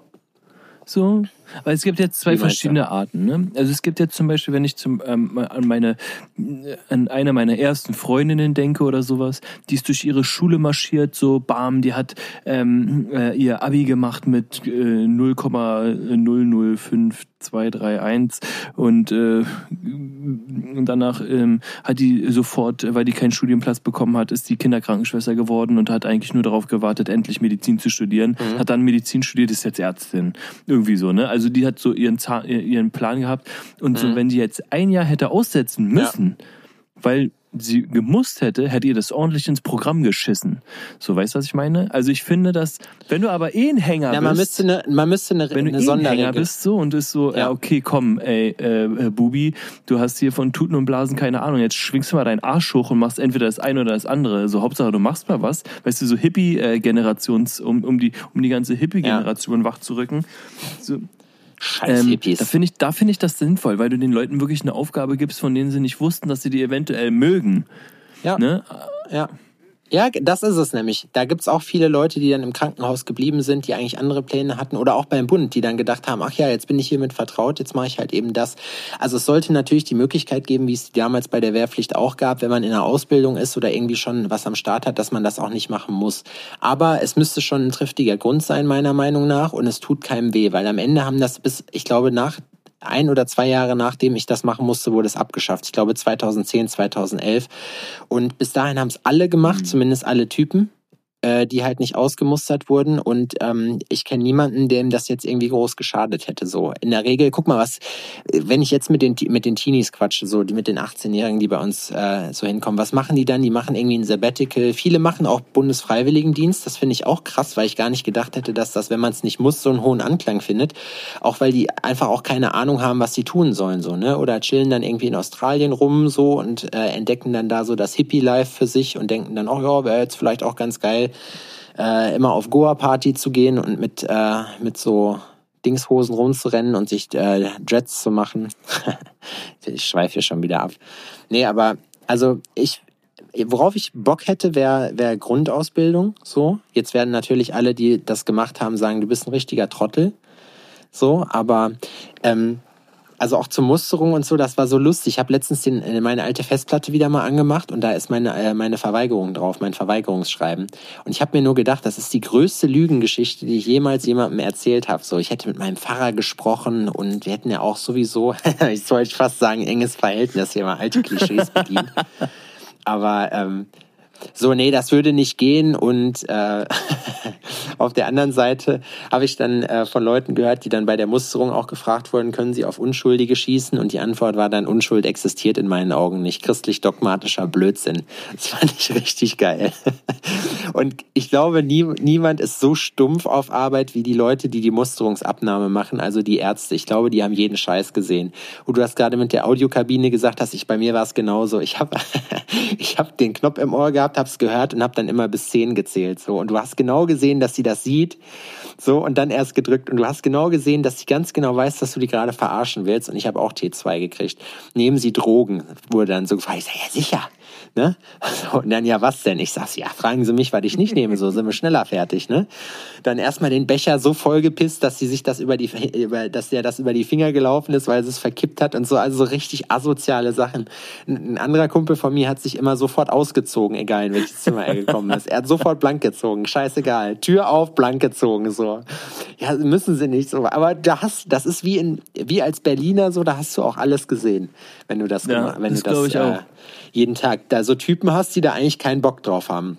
A: So? Weil es gibt jetzt zwei verschiedene Arten. Ne? Also es gibt jetzt zum Beispiel, wenn ich zum, ähm, an meine, an eine meiner ersten Freundinnen denke oder sowas, die ist durch ihre Schule marschiert, so bam, die hat ähm, äh, ihr Abi gemacht mit äh, 0,005231 und, äh, danach ähm, hat die sofort, weil die keinen Studienplatz bekommen hat, ist die Kinderkrankenschwester geworden und hat eigentlich nur darauf gewartet, endlich Medizin zu studieren.
B: Mhm.
A: Hat dann Medizin studiert, ist jetzt Ärztin. Irgendwie so, ne? Also die hat so ihren, Zahn, ihren Plan gehabt. Und so,
B: Mhm.
A: wenn die jetzt ein Jahr hätte aussetzen müssen, weil sie gemusst hätte, hätte ihr das ordentlich ins Programm geschissen. So, weißt du, was ich meine? Also ich finde, dass, wenn du aber eh ein Hänger
B: Ja,
A: bist,
B: man müsste eine, man müsste eine,
A: wenn du
B: eine
A: eh ein Hänger bist so und ist so, ja.
B: Ja.
A: okay, komm, ey, äh, äh, Bubi, du hast hier von Tuten und Blasen keine Ahnung, jetzt schwingst du mal deinen Arsch hoch und machst entweder das eine oder das andere. So, Hauptsache du machst mal was. Weißt du, so Hippie-Generations, um, um die, um die ganze Hippie-Generation wach zu rücken. So,
B: Scheiß
A: ähm,
B: Hippies.
A: da finde ich, da finde ich das sinnvoll, weil du den Leuten wirklich eine Aufgabe gibst, von denen sie nicht wussten, dass sie die eventuell mögen.
B: ja.
A: Ne?
B: Ja. Ja, das ist es nämlich. Da gibt's auch viele Leute, die dann im Krankenhaus geblieben sind, die eigentlich andere Pläne hatten oder auch beim Bund, die dann gedacht haben, ach ja, jetzt bin ich hiermit vertraut, jetzt mache ich halt eben das. Also es sollte natürlich die Möglichkeit geben, wie es damals bei der Wehrpflicht auch gab, wenn man in einer Ausbildung ist oder irgendwie schon was am Start hat, dass man das auch nicht machen muss. Aber es müsste schon ein triftiger Grund sein, meiner Meinung nach, und es tut keinem weh, weil am Ende haben das bis, ich glaube, nach ein oder zwei Jahre nachdem ich das machen musste, wurde es abgeschafft. Ich glaube 2010, 2011. Und bis dahin haben es alle gemacht, zumindest alle Typen, äh, die halt nicht ausgemustert wurden. Und ähm, ich kenne niemanden, dem das jetzt irgendwie groß geschadet hätte. So in der Regel, guck mal, was, wenn ich jetzt mit den mit den Teenies quatsche, so die mit den 18-Jährigen, die bei uns äh, so hinkommen, was machen die dann? Die machen irgendwie ein Sabbatical. Viele machen auch Bundesfreiwilligendienst. Das finde ich auch krass, weil ich gar nicht gedacht hätte, dass das, wenn man es nicht muss, so einen hohen Anklang findet. Auch weil die einfach auch keine Ahnung haben, was sie tun sollen, so ne? Oder chillen dann irgendwie in Australien rum so und äh, entdecken dann da so das Hippie-Life für sich und denken dann, oh ja, wäre jetzt vielleicht auch ganz geil, äh, immer auf Goa-Party zu gehen und mit, äh, mit so Dingshosen rumzurennen und sich äh, Jets zu machen. ich schweife hier schon wieder ab. Nee, aber also ich, worauf ich Bock hätte, wäre wär Grundausbildung. So, jetzt werden natürlich alle, die das gemacht haben, sagen, du bist ein richtiger Trottel. So, aber ähm, also auch zur Musterung und so, das war so lustig. Ich habe letztens den, äh, meine alte Festplatte wieder mal angemacht und da ist meine, äh, meine Verweigerung drauf, mein Verweigerungsschreiben. Und ich habe mir nur gedacht, das ist die größte Lügengeschichte, die ich jemals jemandem erzählt habe. So, ich hätte mit meinem Pfarrer gesprochen und wir hätten ja auch sowieso, ich sollte fast sagen, enges Verhältnis, hier mal alte Klischees bedient. Aber ähm, so, nee, das würde nicht gehen. Und äh, auf der anderen Seite habe ich dann äh, von Leuten gehört, die dann bei der Musterung auch gefragt wurden, können sie auf Unschuldige schießen? Und die Antwort war dann, Unschuld existiert in meinen Augen nicht. Christlich-dogmatischer Blödsinn. Das fand ich richtig geil. Und ich glaube, nie, niemand ist so stumpf auf Arbeit wie die Leute, die die Musterungsabnahme machen, also die Ärzte. Ich glaube, die haben jeden Scheiß gesehen. Und du hast gerade mit der Audiokabine gesagt, dass ich bei mir war es genauso. Ich habe ich hab den Knopf im Ohr gehabt, hab's gehört und habe dann immer bis zehn gezählt. So und du hast genau gesehen, dass sie das sieht, so und dann erst gedrückt und du hast genau gesehen, dass sie ganz genau weiß, dass du die gerade verarschen willst. Und ich habe auch T2 gekriegt. Nehmen Sie Drogen, wurde dann so gefragt. Ich sag, ja sicher. Ne? So, und dann, ja, was denn? Ich sag's, ja, fragen Sie mich, was ich nicht nehme, so sind wir schneller fertig, ne? Dann erstmal den Becher so vollgepisst, dass sie sich das über die, über, dass der das über die Finger gelaufen ist, weil sie es verkippt hat und so, also so richtig asoziale Sachen. Ein, ein anderer Kumpel von mir hat sich immer sofort ausgezogen, egal in welches Zimmer er gekommen ist. Er hat sofort blank gezogen, scheißegal. Tür auf, blank gezogen, so. Ja, müssen sie nicht so. Aber da hast, das ist wie in, wie als Berliner so, da hast du auch alles gesehen, wenn du das,
A: Ja,
B: wenn
A: das
B: du das, äh, jeden Tag da so Typen hast, die da eigentlich keinen Bock drauf haben.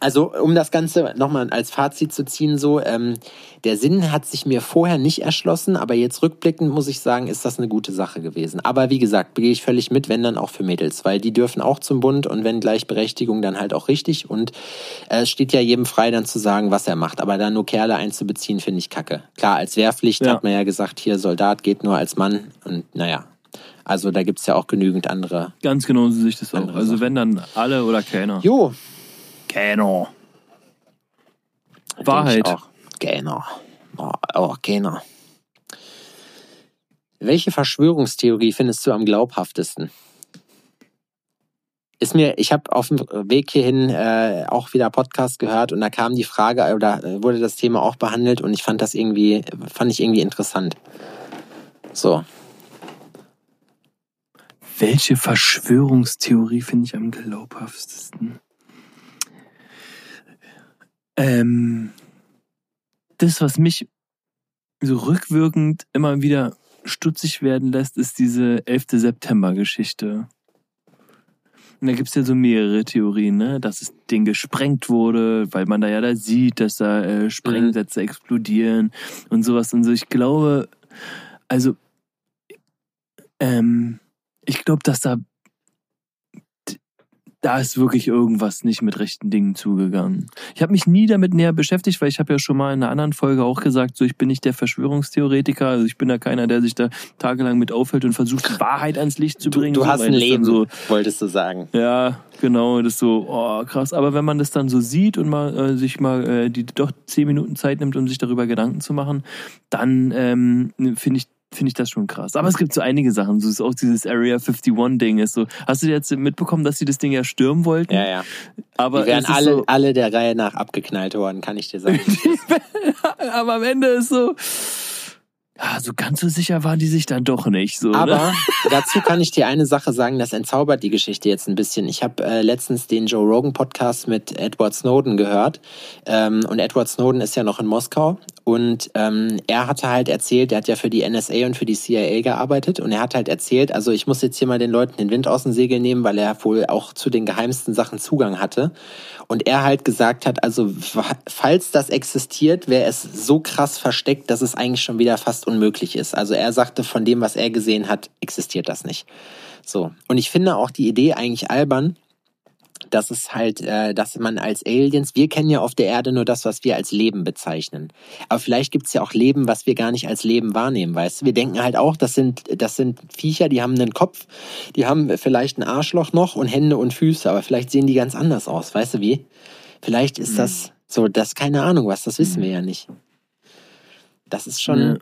B: Also um das Ganze nochmal als Fazit zu ziehen, so ähm, der Sinn hat sich mir vorher nicht erschlossen, aber jetzt rückblickend muss ich sagen, ist das eine gute Sache gewesen. Aber wie gesagt, gehe ich völlig mit, wenn dann auch für Mädels, weil die dürfen auch zum Bund und wenn Gleichberechtigung dann halt auch richtig und äh, es steht ja jedem frei dann zu sagen, was er macht. Aber da nur Kerle einzubeziehen, finde ich kacke. Klar, als Wehrpflicht
A: Ja.
B: hat man ja gesagt, hier Soldat geht nur als Mann und naja. Also da gibt's ja auch genügend andere.
A: Ganz genau so sehe ich das auch. Also
B: Sachen.
A: wenn dann alle oder keiner.
B: Jo,
A: Keiner. Wahrheit.
B: auch. Genau. Oh, oh, genau. Welche Verschwörungstheorie findest du am glaubhaftesten? ist mir, ich habe auf dem Weg hierhin äh, auch wieder Podcast gehört und da kam die Frage oder wurde das Thema auch behandelt und ich fand das irgendwie, fand ich irgendwie interessant. So.
A: Welche Verschwörungstheorie finde ich am glaubhaftesten? Ähm, das, was mich so rückwirkend immer wieder stutzig werden lässt, ist diese 11. September-Geschichte. Und da gibt's ja so mehrere Theorien, ne? dass das Ding gesprengt wurde, weil man da ja da sieht, dass da äh, Sprengsätze mhm. explodieren und sowas und so. Ich glaube, also, ähm, ich glaube, dass da da ist wirklich irgendwas nicht mit rechten Dingen zugegangen. Ich habe mich nie damit näher beschäftigt, weil ich habe ja schon mal in einer anderen Folge auch gesagt, so ich bin nicht der Verschwörungstheoretiker, also ich bin da keiner, der sich da tagelang mit aufhält und versucht, die Wahrheit ans Licht zu bringen.
B: Du, du hast ein Leben, so, wolltest du sagen.
A: Ja, genau, das ist so, oh, krass. Aber wenn man das dann so sieht und mal äh, sich mal äh, die doch zehn Minuten Zeit nimmt, um sich darüber Gedanken zu machen, dann ähm, finde ich finde ich das schon krass. Aber es gibt so einige Sachen. So ist auch dieses Area 51-Ding ist so. Hast du jetzt mitbekommen, dass sie das Ding ja stürmen wollten?
B: Ja, ja. Aber die wären alle, so, alle der Reihe nach abgeknallt worden, kann ich dir sagen.
A: aber am Ende ist so, ja, so ganz so sicher waren die sich dann doch nicht. So,
B: ne? Aber ne? dazu kann ich dir eine Sache sagen, das entzaubert die Geschichte jetzt ein bisschen. Ich habe äh, letztens den Joe Rogan Podcast mit Edward Snowden gehört. Ähm, und Edward Snowden ist ja noch in Moskau. Und ähm, er hatte halt erzählt, er hat ja für die NSA und für die CIA gearbeitet. Und er hat halt erzählt, also ich muss jetzt hier mal den Leuten den Wind aus dem Segel nehmen, weil er wohl auch zu den geheimsten Sachen Zugang hatte. Und er halt gesagt hat, also falls das existiert, wäre es so krass versteckt, dass es eigentlich schon wieder fast unmöglich ist. Also er sagte, von dem, was er gesehen hat, existiert das nicht. So. Und ich finde auch die Idee eigentlich albern, dass es halt, äh, dass man als Aliens, wir kennen ja auf der Erde nur das, was wir als Leben bezeichnen. Aber vielleicht gibt es ja auch Leben, was wir gar nicht als Leben wahrnehmen, weißt du? Wir denken halt auch, das sind, das sind Viecher, die haben einen Kopf, die haben vielleicht ein Arschloch noch und Hände und Füße, aber vielleicht sehen die ganz anders aus, weißt du wie? Vielleicht ist mhm. das so, das keine Ahnung was, das wissen mhm. wir ja nicht. Das ist schon.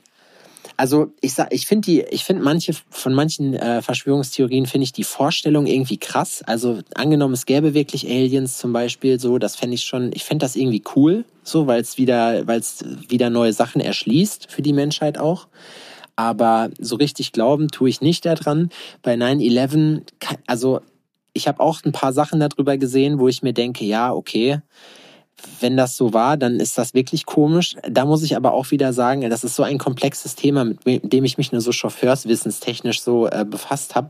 B: Also ich sag, ich finde die, ich finde manche von manchen äh, Verschwörungstheorien finde ich die Vorstellung irgendwie krass. Also angenommen, es gäbe wirklich Aliens zum Beispiel, so, das fände ich schon, ich fände das irgendwie cool, so, weil es wieder, weil es wieder neue Sachen erschließt für die Menschheit auch. Aber so richtig glauben tue ich nicht daran. Bei 9-11, also ich habe auch ein paar Sachen darüber gesehen, wo ich mir denke, ja, okay, wenn das so war, dann ist das wirklich komisch. Da muss ich aber auch wieder sagen, das ist so ein komplexes Thema, mit dem ich mich nur so chauffeurswissenstechnisch so äh, befasst habe.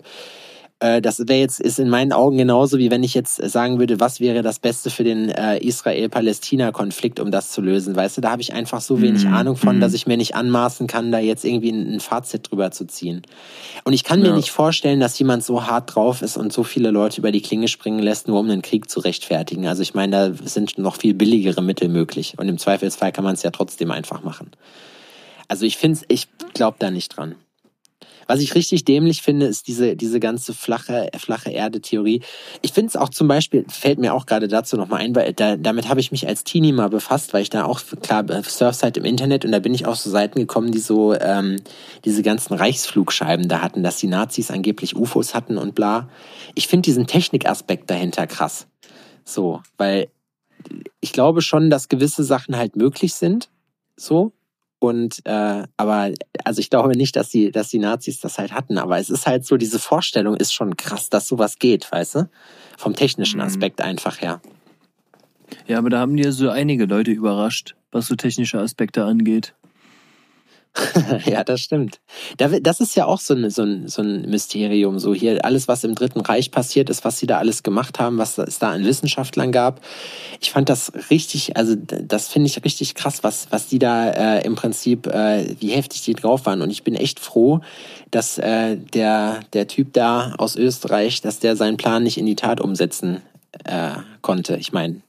B: Äh, das wäre jetzt, ist in meinen Augen genauso, wie wenn ich jetzt sagen würde, was wäre das Beste für den äh, Israel-Palästina-Konflikt, um das zu lösen. Weißt du, da habe ich einfach so wenig mhm. Ahnung von, dass mhm. ich mir nicht anmaßen kann, da jetzt irgendwie ein, ein Fazit drüber zu ziehen. Und ich kann ja. mir nicht vorstellen, dass jemand so hart drauf ist und so viele Leute über die Klinge springen lässt, nur um einen Krieg zu rechtfertigen. Also ich meine, da sind noch viel billigere Mittel möglich. Und im Zweifelsfall kann man es ja trotzdem einfach machen. Also ich finde ich glaube da nicht dran. Was ich richtig dämlich finde, ist diese, diese ganze flache, flache Erde-Theorie. Ich finde es auch zum Beispiel, fällt mir auch gerade dazu nochmal ein, weil da, damit habe ich mich als Teenie mal befasst, weil ich da auch, klar, Surfside im Internet und da bin ich auf so Seiten gekommen, die so ähm, diese ganzen Reichsflugscheiben da hatten, dass die Nazis angeblich UFOs hatten und bla. Ich finde diesen Technikaspekt dahinter krass. So, weil ich glaube schon, dass gewisse Sachen halt möglich sind. So, und äh, aber also ich glaube nicht, dass die, dass die Nazis das halt hatten, aber es ist halt so, diese Vorstellung ist schon krass, dass sowas geht, weißt du? Vom technischen mhm. Aspekt mhm. einfach her.
A: Ja, aber da haben die ja so einige Leute überrascht, was so technische Aspekte angeht.
B: ja, das stimmt. Das ist ja auch so ein, so, ein, so ein Mysterium. So hier alles, was im Dritten Reich passiert ist, was sie da alles gemacht haben, was es da an Wissenschaftlern gab. Ich fand das richtig, also das finde ich richtig krass, was, was die da äh, im Prinzip, äh, wie heftig die drauf waren. Und ich bin echt froh, dass äh, der, der Typ da aus Österreich, dass der seinen Plan nicht in die Tat umsetzen äh, konnte. Ich meine,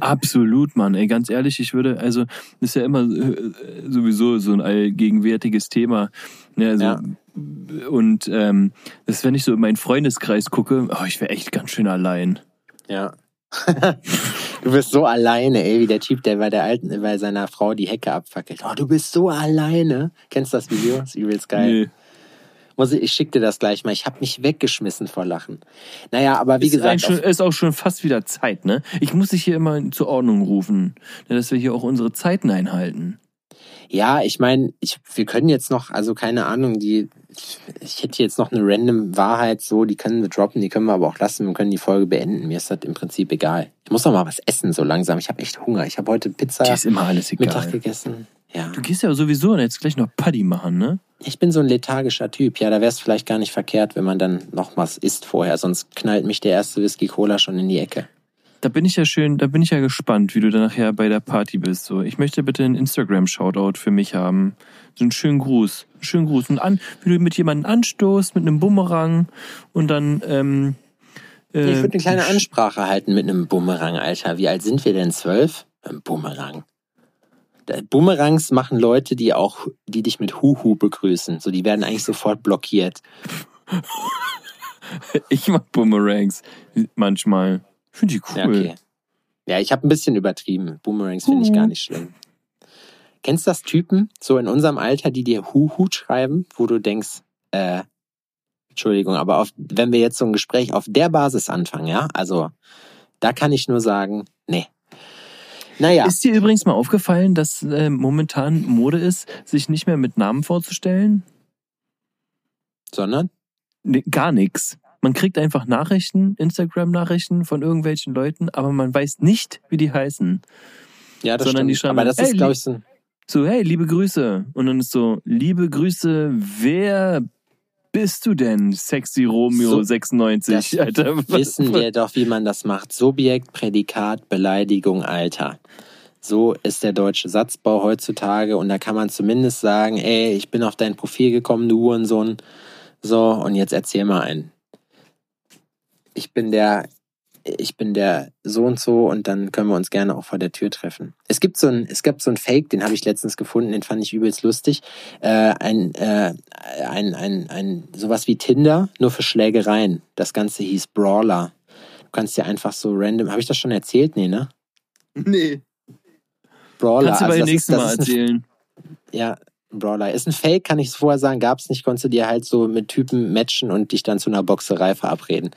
A: Absolut, Mann. Ey, ganz ehrlich, ich würde, also, ist ja immer äh, sowieso so ein allgegenwärtiges Thema. Ne, also, ja. Und ähm, das, wenn ich so in meinen Freundeskreis gucke, oh, ich wäre echt ganz schön allein.
B: Ja. du bist so alleine, ey, wie der Typ, der bei der alten, bei seiner Frau die Hecke abfackelt. Oh, du bist so alleine. Kennst du das Video? Das ist übelst geil. Nee. Muss ich, ich schick dir das gleich mal. Ich habe mich weggeschmissen vor Lachen. Naja, aber wie
A: ist,
B: gesagt,
A: schon, ist auch schon fast wieder Zeit, ne? Ich muss dich hier immer zur Ordnung rufen, ne, dass wir hier auch unsere Zeiten einhalten.
B: Ja, ich meine, wir können jetzt noch, also keine Ahnung, die, ich hätte jetzt noch eine random Wahrheit so, die können wir droppen, die können wir aber auch lassen, wir können die Folge beenden. Mir ist das im Prinzip egal. Ich muss noch mal was essen so langsam. Ich habe echt Hunger. Ich habe heute Pizza
A: ist immer alles egal.
B: Mittag gegessen. Ja.
A: Du gehst ja sowieso jetzt gleich noch Paddy machen, ne?
B: Ich bin so ein lethargischer Typ. Ja, da wäre es vielleicht gar nicht verkehrt, wenn man dann noch was isst vorher. Sonst knallt mich der erste Whisky Cola schon in die Ecke.
A: Da bin ich ja schön, da bin ich ja gespannt, wie du dann nachher bei der Party bist. So, ich möchte bitte einen Instagram-Shoutout für mich haben. So einen schönen Gruß. Einen schönen Gruß. Und an, wie du mit jemandem anstoßt, mit einem Bumerang und dann, ähm,
B: äh, Ich würde eine kleine Ansprache halten mit einem Bumerang, Alter. Wie alt sind wir denn? Zwölf? Ein Bumerang. Boomerangs machen Leute, die auch, die dich mit Huhu begrüßen. So, die werden eigentlich sofort blockiert.
A: ich mag Boomerangs manchmal. Finde ich cool.
B: Ja, okay. ja ich habe ein bisschen übertrieben. Boomerangs finde ich gar nicht schlimm. Kennst du das Typen, so in unserem Alter, die dir Huhu schreiben, wo du denkst, äh, Entschuldigung, aber auf, wenn wir jetzt so ein Gespräch auf der Basis anfangen, ja, also da kann ich nur sagen, nee, naja.
A: Ist dir übrigens mal aufgefallen, dass äh, momentan Mode ist, sich nicht mehr mit Namen vorzustellen?
B: Sondern?
A: Nee, gar nichts. Man kriegt einfach Nachrichten, Instagram-Nachrichten von irgendwelchen Leuten, aber man weiß nicht, wie die heißen.
B: Ja, das Sondern stimmt. Die schreiben, aber das ist, hey, glaube ich, so
A: so, hey, liebe Grüße. Und dann ist so, liebe Grüße, wer bist du denn, sexy Romeo so, 96?
B: Alter. Wissen wir doch, wie man das macht. Subjekt, Prädikat, Beleidigung, Alter. So ist der deutsche Satzbau heutzutage und da kann man zumindest sagen, ey, ich bin auf dein Profil gekommen, du Hurensohn. So, und jetzt erzähl mal einen. Ich bin der ich bin der so und so und dann können wir uns gerne auch vor der Tür treffen. Es gibt so ein, es gab so ein Fake, den habe ich letztens gefunden, den fand ich übelst lustig. Äh, ein, äh, ein, ein, ein, sowas wie Tinder, nur für Schlägereien. Das Ganze hieß Brawler. Du kannst dir einfach so random, habe ich das schon erzählt? Nee, ne?
A: Nee.
B: Brawler.
A: Kannst du also bei also nächsten Mal erzählen.
B: Ein, ja, Brawler. Ist ein Fake, kann ich es vorher sagen, gab es nicht, konntest du dir halt so mit Typen matchen und dich dann zu einer Boxerei verabreden.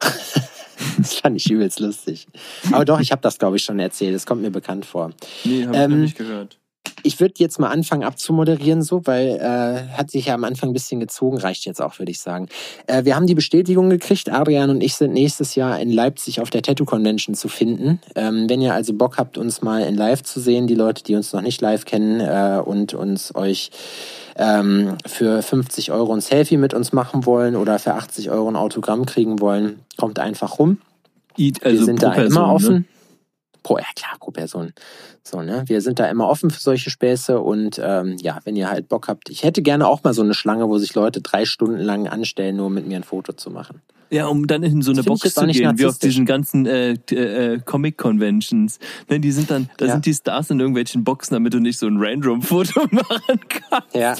B: Das fand ich übelst lustig. Aber doch, ich habe das, glaube ich, schon erzählt. Das kommt mir bekannt vor.
A: Nee, habe ähm, ich noch nicht gehört.
B: Ich würde jetzt mal anfangen abzumoderieren, so, weil äh, hat sich ja am Anfang ein bisschen gezogen, reicht jetzt auch, würde ich sagen. Äh, wir haben die Bestätigung gekriegt, Adrian und ich sind nächstes Jahr in Leipzig auf der Tattoo Convention zu finden. Ähm, wenn ihr also Bock habt, uns mal in Live zu sehen, die Leute, die uns noch nicht live kennen äh, und uns euch ähm, für 50 Euro ein Selfie mit uns machen wollen oder für 80 Euro ein Autogramm kriegen wollen, kommt einfach rum.
A: Eat, also
B: Wir sind da Person, immer ne? offen. Ne? Pro, ja klar, pro Person. So, ne? Wir sind da immer offen für solche Späße und ähm, ja, wenn ihr halt Bock habt. Ich hätte gerne auch mal so eine Schlange, wo sich Leute drei Stunden lang anstellen, nur mit mir ein Foto zu machen.
A: Ja, um dann in so eine Box zu gehen, wie auf diesen ganzen äh, äh, Comic-Conventions. Ne, die sind dann, da ja. sind die Stars in irgendwelchen Boxen, damit du nicht so ein Random-Foto machen kannst.
B: Ja.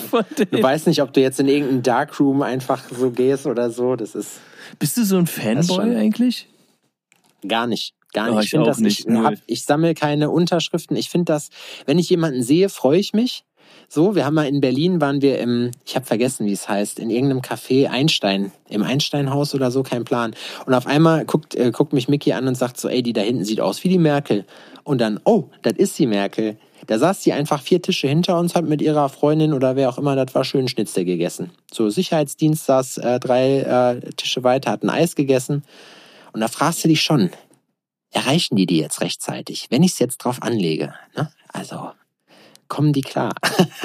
B: Du weißt nicht, ob du jetzt in irgendeinen Darkroom einfach so gehst oder so. Das ist.
A: Bist du so ein Fanboy eigentlich?
B: Gar nicht. Gar nicht. Oh, ich, ich das nicht. Ich, hab, ich sammle keine Unterschriften. Ich finde das, wenn ich jemanden sehe, freue ich mich. So, wir haben mal in Berlin, waren wir im, ich habe vergessen, wie es heißt, in irgendeinem Café Einstein, im Einsteinhaus oder so, kein Plan. Und auf einmal guckt, äh, guckt mich Mickey an und sagt so, ey, die da hinten sieht aus wie die Merkel. Und dann, oh, das ist die Merkel. Da saß sie einfach vier Tische hinter uns, hat mit ihrer Freundin oder wer auch immer das war, schön Schnitzel gegessen. So, Sicherheitsdienst saß äh, drei äh, Tische weiter, hat ein Eis gegessen. Und da fragst du dich schon, erreichen die die jetzt rechtzeitig? Wenn ich es jetzt drauf anlege, ne? Also, kommen die klar?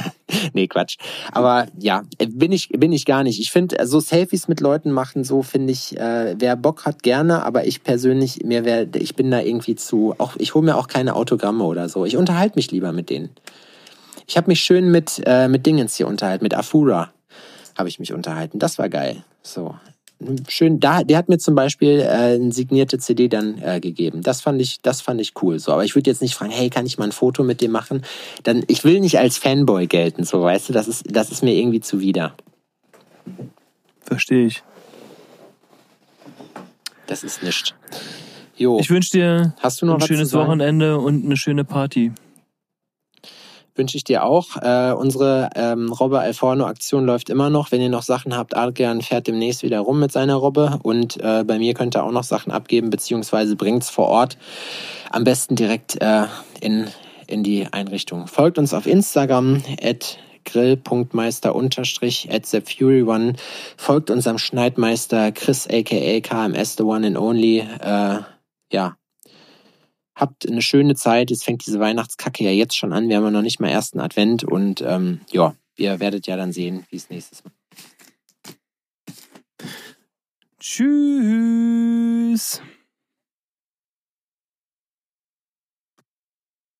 B: nee, Quatsch. Aber ja, bin ich, bin ich gar nicht. Ich finde, so Selfies mit Leuten machen, so finde ich, äh, wer Bock hat, gerne, aber ich persönlich, mir wär, ich bin da irgendwie zu, auch, ich hole mir auch keine Autogramme oder so. Ich unterhalte mich lieber mit denen. Ich habe mich schön mit, äh, mit Dingens hier unterhalten, mit Afura habe ich mich unterhalten. Das war geil. So, schön, da, der hat mir zum Beispiel äh, eine signierte CD dann äh, gegeben. Das fand ich, das fand ich cool. So, aber ich würde jetzt nicht fragen, hey, kann ich mal ein Foto mit dir machen? Dann, ich will nicht als Fanboy gelten, so weißt du, das ist, das ist mir irgendwie zuwider.
A: Verstehe ich.
B: Das ist nichts.
A: Jo. Ich wünsche dir Hast du noch ein schönes Wochenende und eine schöne Party.
B: Wünsche ich dir auch. Äh, unsere ähm, Robbe Alforno-Aktion läuft immer noch. Wenn ihr noch Sachen habt, Adrian fährt demnächst wieder rum mit seiner Robbe. Und äh, bei mir könnt ihr auch noch Sachen abgeben, beziehungsweise bringt's vor Ort. Am besten direkt äh, in, in die Einrichtung. Folgt uns auf Instagram at grill.meister unterstrich at Fury Folgt unserem Schneidmeister Chris aka KMS The One and Only. Äh, ja, habt eine schöne Zeit. Es fängt diese Weihnachtskacke ja jetzt schon an. Wir haben ja noch nicht mal ersten Advent und ähm, ja, ihr werdet ja dann sehen, wie es nächstes Mal.
A: Tschüss.